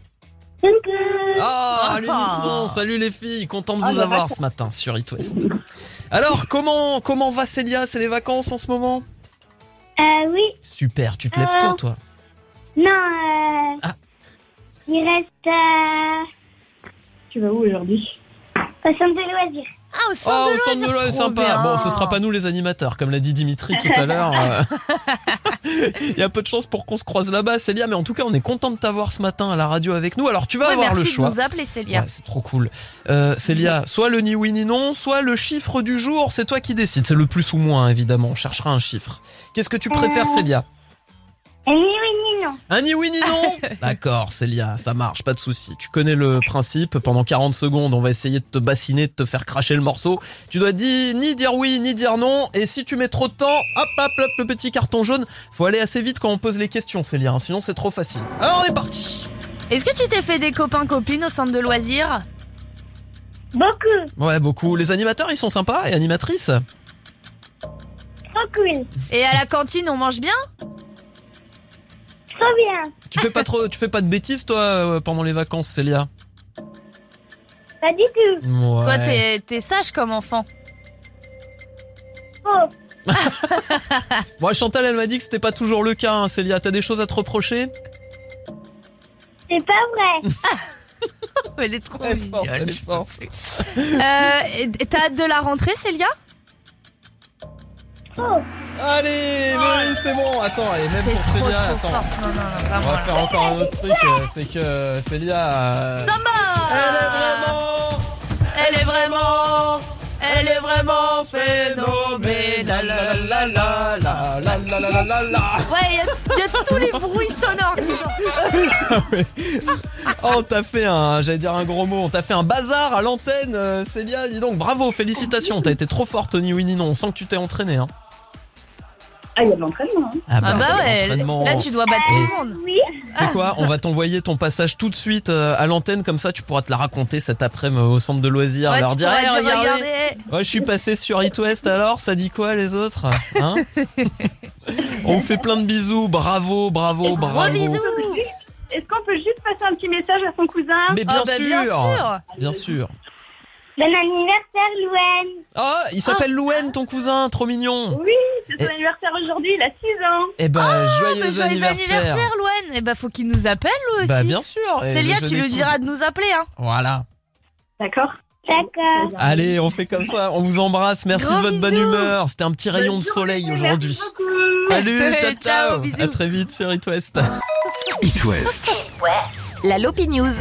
Coucou. Ah, Ah. l'unisson, salut les filles, content de Oh, vous avoir ce matin sur It West. Alors, comment, comment va Célia? C'est les vacances en ce moment? Euh, oui. Super, tu te lèves Euh. tôt toi? Non, euh... Ah. Il reste... Euh... Tu vas où aujourd'hui? Au centre de loisirs. Ah, au Oh, centre de au centre de loisirs, sympa. bien. Bon, ce sera pas nous les animateurs, comme l'a dit Dimitri tout à l'heure. euh. Il y a peu de chance pour qu'on se croise là-bas, Célia, mais en tout cas, on est content de t'avoir ce matin à la radio avec nous. Alors, tu vas Ouais, avoir merci le choix. de nous appeler Célia. Ouais, c'est trop cool. Euh, Célia, soit le ni oui ni non, soit le chiffre du jour, c'est toi qui décides. C'est le plus ou moins, évidemment. On cherchera un chiffre. Qu'est-ce que tu préfères, Euh. Célia? Ni oui ni non. Un ni oui ni non D'accord, Célia, ça marche, pas de souci. Tu connais le principe. Pendant 40 secondes, on va essayer de te bassiner, de te faire cracher le morceau. Tu dois dire, ni dire oui, ni dire non. Et si tu mets trop de temps, hop, hop, hop, le petit carton jaune. Faut aller assez vite quand on pose les questions, Célia, hein, sinon c'est trop facile. Alors, on est parti Est-ce que tu t'es fait des copains-copines au centre de loisirs? Beaucoup. Ouais, beaucoup. Les animateurs, ils sont sympas et animatrices? Trop cool. Et à la cantine, on mange bien? Trop bien. Tu fais pas trop, tu fais pas de bêtises, toi, euh, pendant les vacances, Célia? Pas du tout. Ouais. Toi, t'es t'es sage comme enfant. Oh. Moi, Chantal, elle m'a dit que c'était pas toujours le cas, hein, Célia. T'as des choses à te reprocher? C'est pas vrai. Elle est trop Elle est forte, elle est forte. Euh, T'as hâte de la rentrée, Célia? Oh. Allez, Laurie, c'est bon. Attends, et même pour Célia, trop attends. forte. Non, non, non, On va là. faire encore un autre truc, euh, c'est que Célia. euh, Samba Elle est vraiment. Elle est vraiment, elle est vraiment phénoménale. La la la la la la la la la la. Ouais, il y, a- il y a tous les bruits sonores. Ah. Oh, on t'a fait un, j'allais dire un gros mot, on t'a fait un bazar à l'antenne, euh, c'est bien, dis donc, bravo, félicitations, t'as été trop fort Tony Winnie, non, on sent que tu t'es entraîné. Hein. Ah, il y a de l'entraînement. hein. Ah bah il y a ouais, l'entraînement. là tu dois battre tout le monde. Oui. Tu sais quoi, on va t'envoyer ton passage tout de suite euh, à l'antenne, comme ça tu pourras te la raconter cet après-midi au centre de loisirs, Ouais, leur dire, Hey, dire, regardez, regardez. Ouais, je suis passé sur It West alors, ça dit quoi les autres hein? On vous fait plein de bisous, bravo, bravo, bravo. Est-ce qu'on peut juste passer un petit message à son cousin? Mais bien, Ah bah, sûr, bien sûr. bien sûr. Bon anniversaire, Louane. Ah, il s'appelle Louen, ton cousin, trop mignon. Oui, c'est son Et- anniversaire aujourd'hui, il a 6 ans. Eh ben, Ah, joyeux, mais joyeux anniversaire, Loane. Et bah faut qu'il nous appelle lui aussi. Bah bien sûr. et Célia, tu lui diras de nous appeler hein. Voilà. D'accord. D'accord. Allez, on fait comme ça. On vous embrasse. Merci Gros de votre bonne humeur. C'était un petit rayon de soleil aujourd'hui. Salut, ciao, Ciao, ciao. À très vite sur It West. It West. La Lopi News.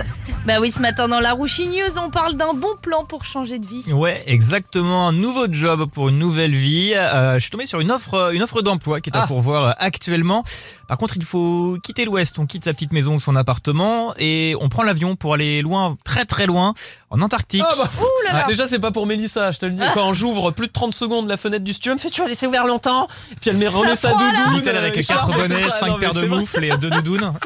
Bah oui, ce matin dans la Rouchi News, on parle d'un bon plan pour changer de vie. Ouais, exactement. Un nouveau job pour une nouvelle vie. Euh, je suis tombé sur une offre, une offre d'emploi qui est à Ah. pourvoir actuellement. Par contre, il faut quitter l'Ouest. On quitte sa petite maison ou son appartement et on prend l'avion pour aller loin, très très loin, en Antarctique. Ah bah, Ouh là là. ah, déjà, c'est pas pour Mélissa, je te le dis. Quand j'ouvre plus de 30 secondes la fenêtre du studio, elle me fait Tu vas laisser ouvert longtemps Et puis elle met remet sa doudoune. Nickel avec euh, quatre charme et bonnets, tout ça. cinq Non, mais paires de moufles et deux doudounes.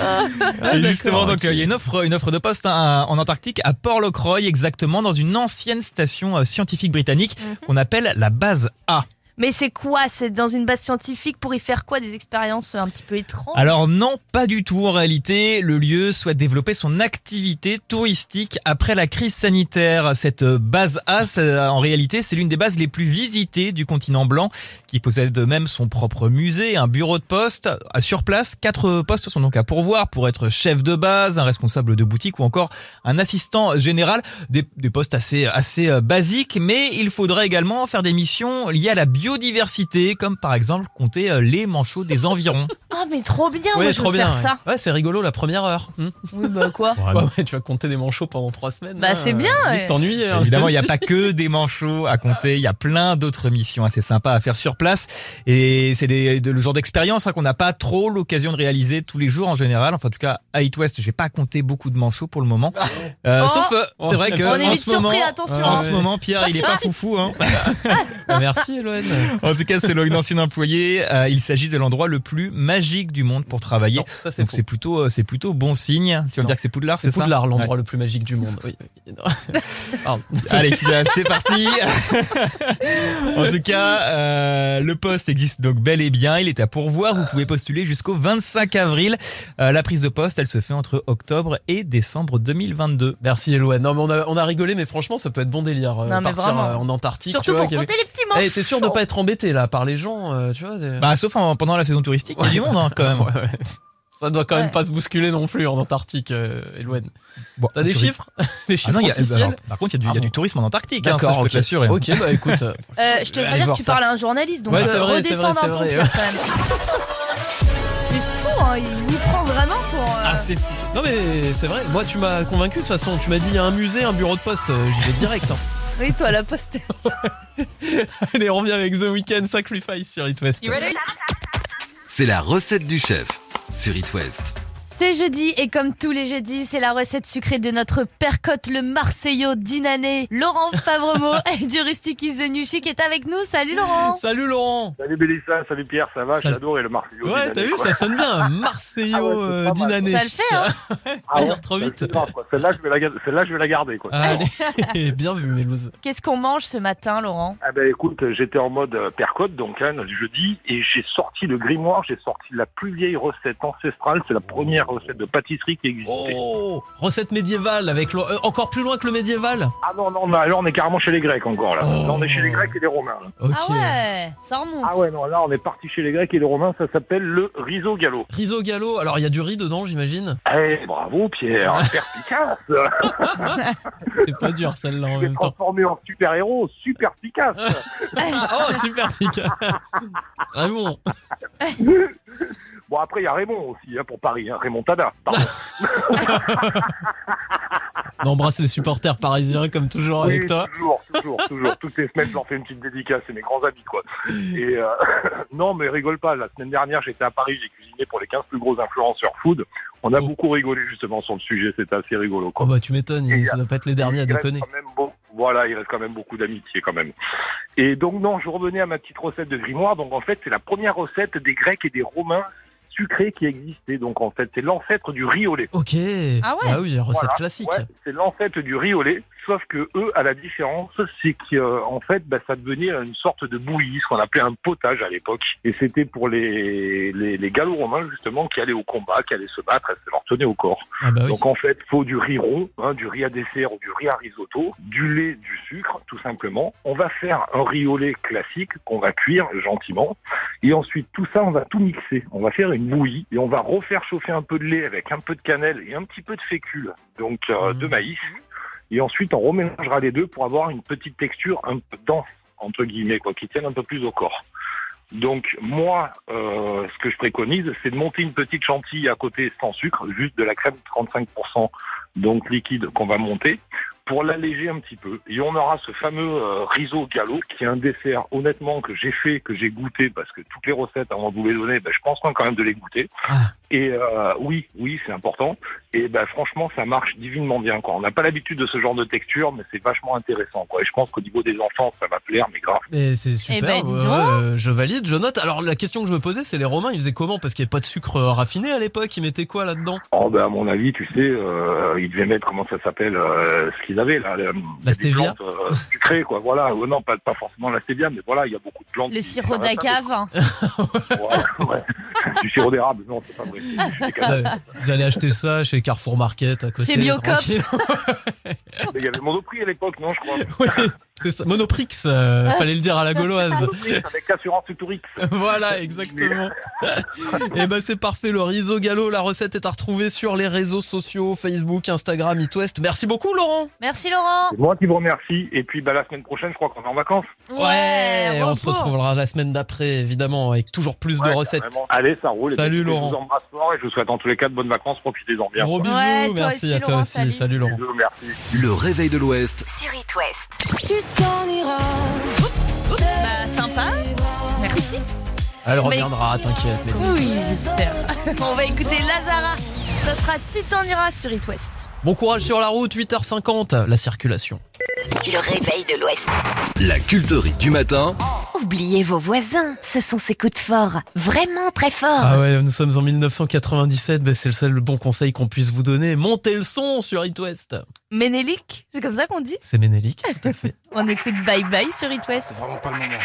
Ah, et justement, donc euh, il y a une offre, une offre de poste hein, en Antarctique à Port-Locroy, exactement dans une ancienne station euh, scientifique britannique Mhm. qu'on appelle la base A. Mais c'est quoi? C'est dans une base scientifique pour y faire quoi? Des expériences un petit peu étranges? Alors non, pas du tout en réalité. Le lieu souhaite développer son activité touristique après la crise sanitaire. Cette base A, c'est- en réalité, c'est l'une des bases les plus visitées du continent blanc, qui possède même son propre musée, un bureau de poste. Sur place, quatre postes sont donc à pourvoir pour être chef de base, un responsable de boutique ou encore un assistant général. Des, postes assez, assez euh, basiques, mais il faudrait également faire des missions liées à la biodiversité, comme par exemple compter euh, les manchots des environs. Ah mais trop bien, moi Ouais, je trop veux bien. faire ouais. ça. Ouais, c'est rigolo la première heure. Hmm. Oui bah quoi Ouais, ouais, tu vas compter des manchots pendant trois semaines. Bah, là, c'est euh, bien, ouais. T'ennuyer. hein. Évidemment, il n'y a pas que des manchots à compter, il y a plein d'autres missions assez sympas à faire sur place. Et c'est de- le genre d'expérience hein, qu'on n'a pas trop l'occasion de réaliser tous les jours en général. Enfin, en tout cas, à It West, j'ai pas compté beaucoup de manchots pour le moment. Euh, Oh sauf, euh, c'est vrai que On est en vite ce moment, surpris, attention. en hein. ce moment, Pierre, il est pas foufou. Hein. Ah, Merci, Eloane. En tout cas, c'est un ancien employé. Euh, il s'agit de l'endroit le plus magique du monde pour travailler. Non, ça, c'est Donc c'est plutôt, euh, c'est plutôt bon signe. Tu vas me dire que c'est Poudlard, c'est C'est ça Poudlard, Ouais. l'endroit le plus magique du monde. Oui. Pardon. Allez, euh, c'est parti. en tout cas, euh, le poste existe donc bel et bien. Il est à pourvoir. Vous pouvez postuler jusqu'au 25 avril. Euh, la prise de poste, elle se fait entre octobre et décembre 2022. Merci Eloane. Non mais on a, on a rigolé mais franchement ça peut être bon délire euh, Non, partir euh, en Antarctique. Surtout tu vois, pour y avait- compter les petits. Eh, t'es sûr de pas être embêté là par les gens, euh, tu vois Bah, sauf en- pendant la saison touristique, il y a du monde hein, quand même. Ouais, ouais. Ça doit quand même Ouais. pas se bousculer non plus en Antarctique, euh. Bon, T'as des chiffres Des Ah chiffres non, il y a- officiels alors, par contre, il y, a du- il y a du bon. tourisme en Antarctique, hein, ça, D'accord, je peux ok. te l'assurer. Ok, bah écoute. euh, Euh, je te Allez veux dire voir que tu ça. parles à un journaliste, donc Ouais, c'est euh, vrai, c'est redescends vrai, dans c'est ton vrai. truc quand même. C'est fou, hein, il vous prend vraiment pour... euh, Ah, c'est fou. Non mais c'est vrai, moi tu m'as convaincu de toute façon, tu m'as dit il y a un musée, un bureau de poste, euh, j'y vais direct. hein. Oui, toi, la poste. Allez, on revient avec The Weeknd Sacrifice sur It West. C'est la recette du chef sur It West. C'est jeudi et comme tous les jeudis, c'est la recette sucrée de notre percotte le Marseillot d'Inané, Laurent Favremo et du Rustic is the New Chic est avec nous. Salut Laurent Salut Laurent Salut Mélissa, salut Pierre, ça va? Ça- J'ai adoré le Marseillais. Ouais, t'as vu, ça sonne bien, Marseillot Ah ouais, c'est euh, d'Inané. Ça le fait, hein Ah Pas ouais, dire trop vite. Celle-là, je vais la, ga- celle-là, je vais la garder. Quoi. Allez, bien vu Mélouse. Qu'est-ce qu'on mange ce matin Laurent? Ah ben écoute, j'étais en mode euh, percotte, donc hein, le jeudi, et j'ai sorti le grimoire, j'ai sorti la plus vieille recette ancestrale, c'est la première recette de pâtisserie qui existait. Oh Recette médiévale avec le- euh, encore plus loin que le médiéval. Ah non, non, non, là on est carrément chez les Grecs encore là. Oh. Là on est chez les Grecs et les Romains. là. Ok. Ah ouais, ça remonte. Ah ouais, non, là on est parti chez les Grecs et les Romains, ça s'appelle le riso gallo. Riso gallo. Alors il y a du riz dedans, j'imagine. Eh, bravo Pierre, perspicace C'est pas dur celle-là en Tu même temps. transformé en super-héros, super efficace oh super efficace. Vraiment. Bon après il y a Raymond aussi hein, pour Paris, hein, Raymond Tada. On embrasse les supporters parisiens comme toujours avec Oui, toi. Toujours, toujours, toujours. Toutes les semaines, je leur fais une petite dédicace, c'est mes grands amis, quoi. Et euh, non, mais rigole pas. La semaine dernière, j'étais à Paris, j'ai cuisiné pour les 15 plus gros influenceurs food. On a beaucoup rigolé justement sur le sujet, c'était assez rigolo, Oh bah tu m'étonnes, ça va pas être les derniers à déconner. Voilà, il reste quand même beaucoup d'amitié quand même. Et donc non, je revenais à ma petite recette de grimoire. Donc en fait, c'est la première recette des Grecs et des Romains sucrés qui existait. Donc en fait, c'est l'ancêtre du riz au lait. Ok. Ah ouais. oui, recette Voilà, classique. ouais, c'est l'ancêtre du riz au lait, sauf que eux, à la différence, c'est qu'en fait, bah, ça devenait une sorte de bouillie, ce qu'on appelait un potage à l'époque. Et c'était pour les, les, les gallo-romains, justement, qui allaient au combat, qui allaient se battre, et ça leur tenait au corps. Ah bah oui. Donc en fait, faut du riz rond, hein, du riz à dessert ou du riz à risotto, du lait, du sucre, tout simplement. On va faire un riz au lait classique qu'on va cuire gentiment. Et ensuite, tout ça, on va tout mixer. On va faire une bouillie et on va refaire chauffer un peu de lait avec un peu de cannelle et un petit peu de fécule, donc euh, de maïs. Et ensuite, on remélangera les deux pour avoir une petite texture un peu dense, entre guillemets, quoi, qui tienne un peu plus au corps. Donc moi, euh, ce que je préconise, c'est de monter une petite chantilly à côté sans sucre, juste de la crème 35% donc liquide qu'on va monter pour l'alléger un petit peu. Et on aura ce fameux euh, riso gallo qui est un dessert honnêtement que j'ai fait, que j'ai goûté parce que toutes les recettes avant de vous les donner, ben, je pense quand même de les goûter. Et euh, oui, oui, c'est important. Et ben franchement, ça marche divinement bien. Quoi. On n'a pas l'habitude de ce genre de texture, mais c'est vachement intéressant. Quoi. Et je pense qu'au niveau des enfants, ça va plaire, mais grave. Mais c'est super, Eh ben, euh, je valide, je note. Alors la question que je me posais, c'est les Romains, ils faisaient comment? Parce qu'il n'y avait pas de sucre euh, raffiné à l'époque, ils mettaient quoi là-dedans? Oh ben à mon avis, tu sais, euh, ils devaient mettre comment ça s'appelle euh, qu'ils avaient là, le- La stevia plantes, euh, sucrées quoi. Voilà, Ouais, non pas, pas forcément la stevia, mais voilà, il y a beaucoup de plantes. Le qui- sirop d'agave. Ouais, ouais. du sirop d'érable, non c'est pas vrai. Vous allez acheter ça chez Carrefour Market à côté. Chez Biocop. il y avait Monoprix à l'époque, non je crois. Oui, c'est ça. Monoprix, euh, fallait le dire à la gauloise. Monoprix avec assurance Tourix. voilà, exactement. Et ben c'est parfait, le riso gallo, la recette est à retrouver sur les réseaux sociaux, Facebook, Instagram, It West. Merci beaucoup Laurent. Merci Laurent. C'est moi qui vous remercie. Et puis bah, la semaine prochaine, je crois qu'on est en vacances. Ouais, on repos. se retrouvera la semaine d'après évidemment avec toujours plus de Ouais, recettes. carrément. Allez, ça roule. Et Salut, puis, Laurent. Je vous embrasse fort et je vous souhaite en tous les cas de bonnes vacances. Profitez-en bien. Gros bisous, Ouais, toi merci aussi, à toi Laurent, aussi. salut. Salut Laurent. Bisous, merci. Le réveil de l'Ouest. Sur It West. T'en iras. Bah sympa. Merci. Elle reviendra, t'inquiète. mais- Oui, j'espère. On va écouter Lazara. Ça sera Tu t'en iras sur It West. Bon courage sur la route, 8h50, la circulation. Le réveil de l'Ouest. La culterie du matin. Oubliez vos voisins, ce sont ces coups de fort, vraiment très forts. Ah ouais, nous sommes en 1997, bah, c'est le seul bon conseil qu'on puisse vous donner. Montez le son sur It West. Ménélique, c'est comme ça qu'on dit C'est Ménélique, tout à fait. On écoute Bye Bye sur It West. Vraiment pas le moment.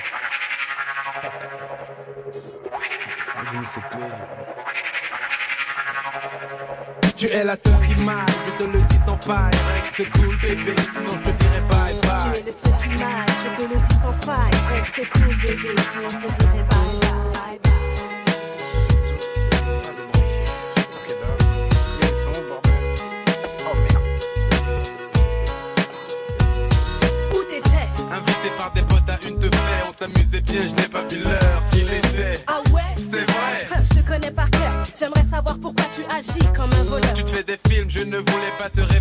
Tu es la seule qui m'aille, je te le dis sans faille. Reste cool bébé, sinon je te dirai bye Tu bye. es le seul qui m'aille, je te le dis sans faille. Reste cool, bébé, sinon je te dirai ne voulais pas te réveiller,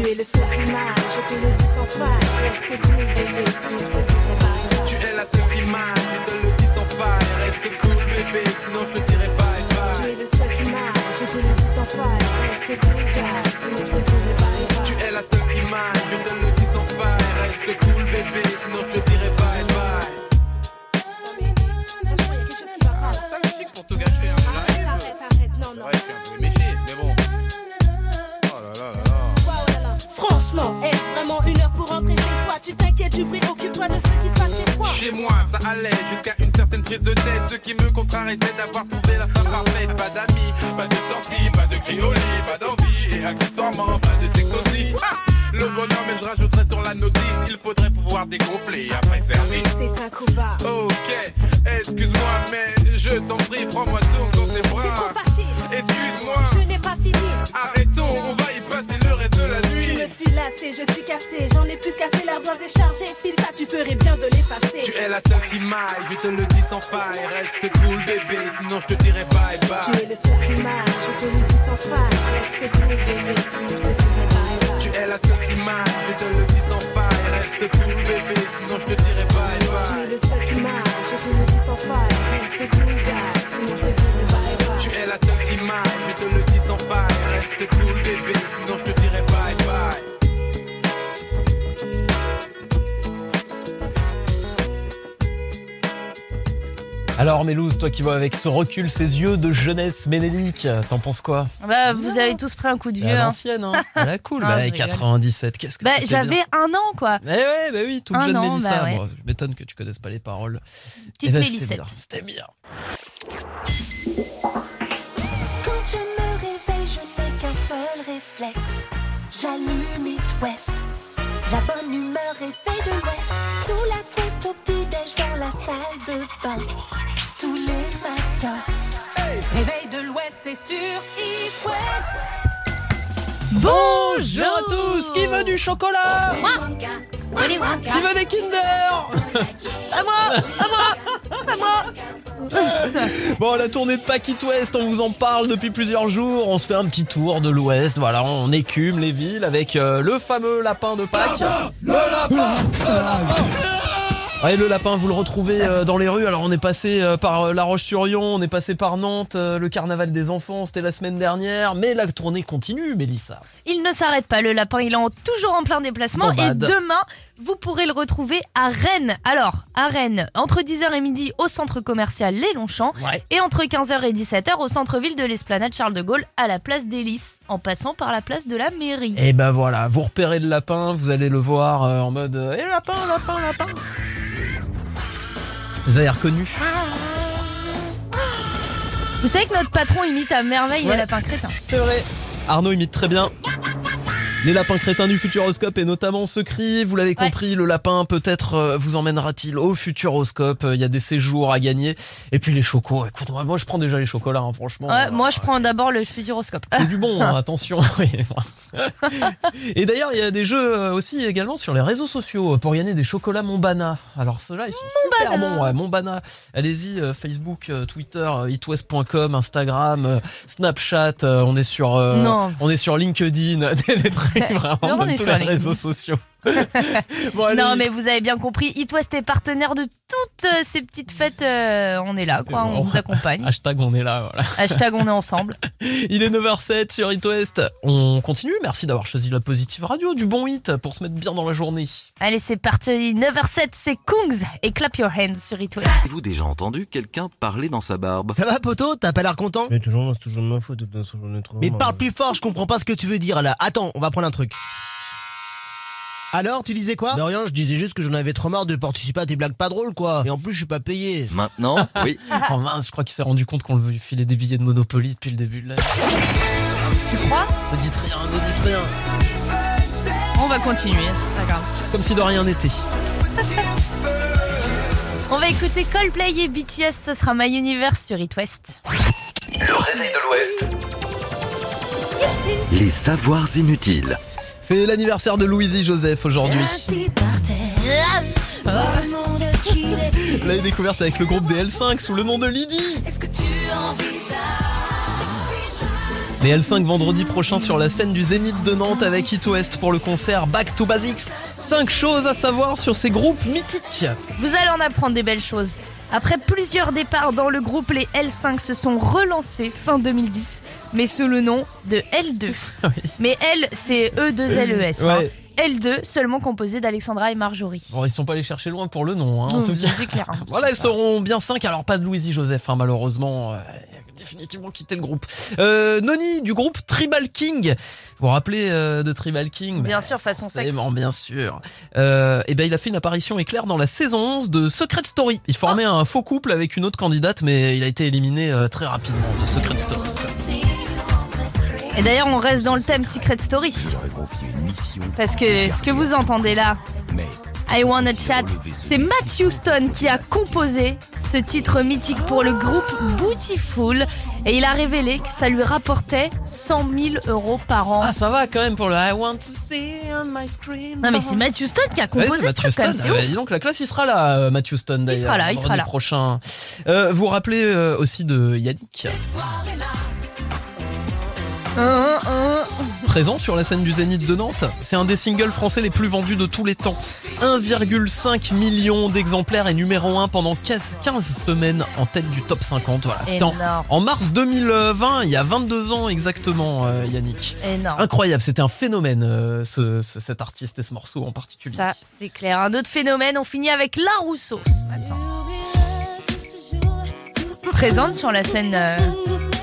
Tu es le seul image, je te le dis sans faille. Reste cool, bébé, sinon je te dirai bye. Tu es la seule image, je te le dis sans faille. Reste cool bébé, sinon je te dirai bye Tu es le seul image, je te le dis sans faille. Reste cool, gars, sinon je te dirai bye bye. Tu es la seule image, jusqu'à une certaine prise de tête. Ce qui me contrarie, c'est d'avoir trouvé la femme parfaite. Pas d'amis, pas de sortie, pas de cri au lit, pas d'envie. Et accessoirement, pas de sexe le bonheur, mais je rajouterai sur la notice. Il faudrait pouvoir dégonfler après service. C'est un coup bas. Ok, excuse-moi, mais je t'en prie, prends-moi donc dans tes bras. C'est trop facile. Excuse-moi. Je n'ai pas fini. Arrêtons, on va y passer le reste de la Je nuit. me suis lassée, je suis cassée. J'en ai plus cassé, l'ardoise est chargée. Fils, ça, tu ferais bien de l'effacer. Tu es la seule qui maille, je te le dis sans faille. Reste cool, bébé, sinon je te dirai bye bye. Tu es le seul image, je te le dis sans faille. Reste cool, bébé, sinon je te dirai bye bye. Tu es la seule qui maille, je te le dis sans faille. Reste cool, bébé, sinon je te dirai bye Tu bye. es le seul image, je te le dis sans faille. Reste cool, gars, sinon je te dirai bye bye. Tu es la seule qui maille, Alors Mélouse, toi qui vois avec ce recul, ces yeux de jeunesse ménélique, t'en penses quoi Bah, vous avez tous pris un coup de vieux. hein. l'ancienne, hein À la cool, Non, bah, je rigole. 97, qu'est-ce que Bah, j'avais un an, quoi. Eh ouais, bah oui, toute Un jeune an, Mélissa. bah ouais. Bon, je m'étonne que tu connaisses pas les paroles. Petite Eh ben, C'était bien, c'était bien. Quand je me réveille, je n'ai qu'un seul réflexe. J'allume It West. La bonne humeur réveille de l'Ouest. Sous la couette au petit-déj dans la salle de bain. Sur East West. Bonjour à tous Qui veut du chocolat Willy Qui veut des Kinder À moi À moi À moi Bon, la tournée de Pack It West, on vous en parle depuis plusieurs jours. On se fait un petit tour de l'Ouest. Voilà, on écume les villes avec euh, le fameux lapin de Pâques. Le lapin Le lapin Ouais, le lapin, vous le retrouvez euh, dans les rues. Alors, on est passé euh, par euh, La Roche-sur-Yon, on est passé par Nantes, le carnaval des enfants, c'était la semaine dernière. Mais la tournée continue, Mélissa. Il ne s'arrête pas, le lapin, il est en- toujours en plein déplacement. Et demain, vous pourrez le retrouver à Rennes. Alors, à Rennes, entre 10h et midi au centre commercial Les Longchamps. Ouais. Et entre 15h et 17h au centre-ville de l'Esplanade Charles de Gaulle, à la place des Lys, en passant par la place de la mairie. Et ben voilà, vous repérez le lapin, vous allez le voir en mode Eh lapin, lapin, lapin Vous avez reconnu Vous savez que notre patron imite à merveille Ouais. les lapins crétins. C'est vrai Arnaud imite très bien les lapins crétins du Futuroscope et notamment ce cri, vous l'avez compris, le lapin peut-être euh, vous emmènera-t-il au Futuroscope, Euh, il y a des séjours à gagner. Et puis les chocos, écoute, moi, moi je prends déjà les chocolats, hein, franchement. Ouais, moi, je prends d'abord le futuroscope. C'est du bon, hein, attention. Et d'ailleurs, il y a des jeux euh, aussi également sur les réseaux sociaux pour gagner des chocolats Montbana. Alors ceux-là, ils sont super bons. Ouais, Montbana. Allez-y, euh, Facebook, euh, Twitter, euh, itwest.com, Instagram, euh, Snapchat. euh, on est sur, euh, on est sur LinkedIn, vraiment Non, on de est tous les réseaux sociaux. Bon. Non, mais vous avez bien compris, It West est partenaire de toutes euh, ces petites fêtes. euh, on est là, quoi, on vous accompagne. Hashtag on est là, voilà. Hashtag on est ensemble. Il est 9h07 sur It West. On continue. Merci d'avoir choisi la positive radio, du bon hit pour se mettre bien dans la journée. Allez, c'est parti. 9h07, c'est Kungs et Clap Your Hands sur It West. Avez-vous déjà entendu quelqu'un parler dans sa barbe? Ça va, poto T'as pas l'air content? Mais toujours, c'est toujours de ma faute. Mais marre. parle plus fort, je comprends pas ce que tu veux dire là. Attends, on va prendre un truc. Alors, tu disais quoi? De rien, je disais juste que j'en avais trop marre de participer à tes blagues pas drôles quoi. Et en plus, je suis pas payé. Maintenant, oui. Oh mince, je crois qu'il s'est rendu compte qu'on lui filait des billets de Monopoly depuis le début de l'année. Tu crois? Ne dites rien, ne dites rien. On va continuer, c'est pas grave. Comme si de rien n'était. On va écouter Coldplay et BTS, ça sera My Universe sur It West. Le réveil de l'Ouest. Les savoirs inutiles. C'est l'anniversaire de Louisie Joseph aujourd'hui. Vous l'avez découverte avec le groupe des L5 sous le nom de Lydie. Les L5 vendredi prochain sur la scène du Zénith de Nantes avec It West pour le concert Back to Basics. 5 choses à savoir sur ces groupes mythiques. Vous allez en apprendre des belles choses. Après plusieurs départs dans le groupe, les L5 se sont relancés fin 2010, mais sous le nom de L2. Mais L, c'est E2LES. hein. Ouais. L2, seulement composé d'Alexandra et Marjorie. Bon, ils sont pas allés chercher loin pour le nom, hein, en Non, tout cas. clair, hein. Voilà, elles seront bien 5, alors pas de Louisie Joseph, hein, malheureusement. Définitivement quitté le groupe. Euh, Noni du groupe Tribal King. Vous vous rappelez euh, de Tribal King? Bien sûr, façon sexe. Bien sûr. Euh, et ben, il a fait une apparition éclair dans la saison 11 de Secret Story. Il formait un faux couple avec une autre candidate, mais il a été éliminé euh, très rapidement de Secret Story. Et d'ailleurs, on reste dans le thème Secret Story. Parce que ce que vous entendez là, I Wanna Chat, c'est Matt Houston qui a composé ce titre mythique pour le groupe Bootyful. Et il a révélé que ça lui rapportait 100 000 euros par an. Ah, ça va quand même pour le I want to see on my screen. Non mais c'est Matt Houston qui a Ouais, composé c'est ce truc quand même, Ah ouf. dis donc la classe il sera là, euh, Matt Houston d'ailleurs. sera là, il sera là. prochain. Euh, vous vous rappelez euh, aussi de Yannick, hein. Présent sur la scène du Zénith de Nantes. C'est un des singles français les plus vendus de tous les temps. 1,5 million d'exemplaires et numéro 1 pendant 15 15 semaines en tête du top 50. Voilà, c'était en, mars 2020, il y a 22 ans exactement, euh, Yannick. Énorme. Incroyable, c'était un phénomène euh, ce- ce- cet artiste et ce morceau en particulier. Ça, c'est clair. Un autre phénomène, on finit avec La Rousseau ce matin. Présente sur la scène euh,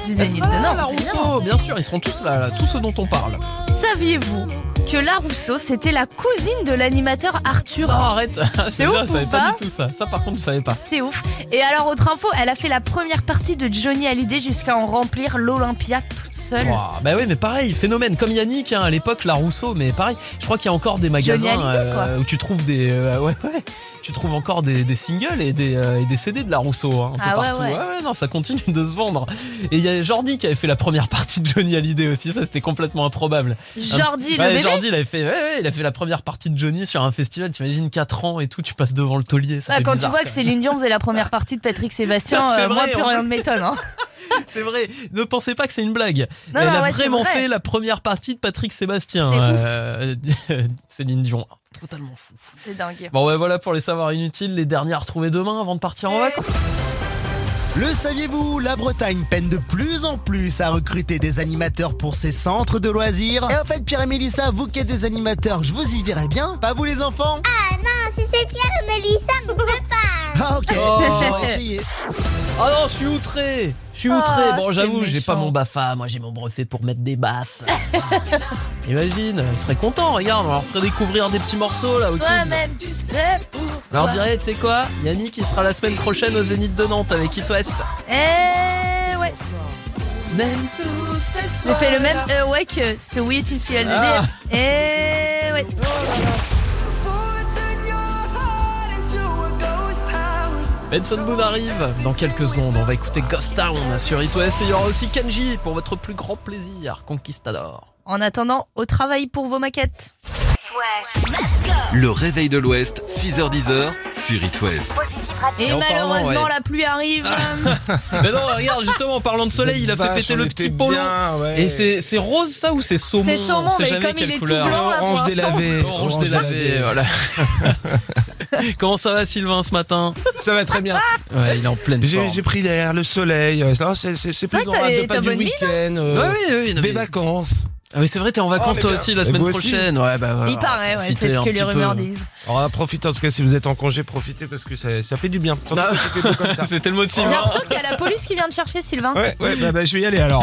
du Zénith de Ah, Nantes. Rousseau, bien sûr, ils seront tous là, là, tous ceux dont on parle. Saviez-vous que La Rousseau, c'était la cousine de l'animateur Arthur? Non, arrête, C'est ouf je savais ou pas du tout ça. Ça, par contre, je savais pas. C'est ouf. Et alors, autre info, elle a fait la première partie de Johnny Hallyday jusqu'à en remplir l'Olympia toute seule. Bah oui, mais pareil, phénomène comme Yannick hein, à l'époque, la Rousseau, mais pareil, je crois qu'il y a encore des magasins Hallyday, quoi. où tu trouves des, euh, ouais, ouais, tu trouves encore des, des singles et des, euh, et des CD de la Rousseau, hein, un peu Ah ouais, partout. ouais. non, ça continue de se vendre. Et il y a Jordi qui avait fait la première partie de Johnny Hallyday aussi, ça c'était complètement improbable. Jordi, Un- le bébé Jordi, il avait fait, ouais, ouais, il a fait la première partie de Johnny sur un festival. T'imagines 4 ans et tout, tu passes devant le taulier. Ça Ah, fait quand tu vois quand que. Céline Dion faisait la première partie de Patrick Sébastien, Ça, euh, moi plus en rien ne m'étonne. hein. C'est vrai, ne pensez pas que c'est une blague. Non, Elle non, a ouais, c'est vraiment vrai. fait la première partie de Patrick Sébastien. Euh, Céline Dion. Totalement fou. C'est dingue. Bon, ouais, voilà pour les savoirs inutiles. Les derniers à retrouver demain avant de partir en vacances. Le saviez-vous, la Bretagne peine de plus en plus à recruter des animateurs pour ses centres de loisirs. Et en fait, Pierre et Mélissa, vous qui êtes des animateurs, je vous y verrai bien. Pas vous les enfants? Ah non, si c'est Pierre et Mélissa, on peut pas. Ah ok, Oh. on va essayer. Oh non, je suis outré. Je suis outré. Ah, bon, j'avoue, j'ai pas mon BAFA. Moi, j'ai mon brevet pour mettre des baffes. Imagine, ils seraient contents. Regarde, on leur ferait découvrir des petits morceaux là au. Toi-même, tu sais pourquoi. On leur dirait, tu sais quoi Yannick, il sera la semaine prochaine au Zénith de Nantes avec It West. Eh ouais. Même tous ces J'ai fait le même euh, ouais que ce oui tu fais le Ah. dire. Eh ouais. Benson Boone arrive dans quelques secondes. On va écouter Ghost Town sur It West. Et il y aura aussi Kenji pour votre plus grand plaisir, Conquistador. En attendant, au travail pour vos maquettes. Le réveil de l'Ouest, 6h10 sur It West. Et, en malheureusement, ouais. la pluie arrive. Mais non, regarde, justement, en parlant de soleil, il a fait péter on le petit polo. bien, ouais. Et c'est c'est rose ça ou c'est saumon? C'est saumon, mais jamais comme quelle il est tout couleur. blanc, là, Orange délavé. Orange délavé, voilà. Comment ça va Sylvain ce matin? Ça va très bien. Ouais, il est en pleine J'ai forme. j'ai pris l'air, le soleil. euh, C'est plus dans t'as- de pas du week-end, euh, oui, non, des mais- vacances. Ah oui, c'est vrai, t'es en vacances Oh, toi mais aussi la semaine vous aussi prochaine. Ouais, bah, Il paraît, ouais, c'est ce un que les petit peu. rumeurs disent. Alors, profitez en tout cas si vous êtes en congé, profitez parce que ça, ça fait du bien. Tant que vous occupez pas comme ça. C'était le mot de J'ai l'impression qu'il y a la police qui vient de chercher Sylvain. Ouais, ouais, bah, bah, je vais y aller alors.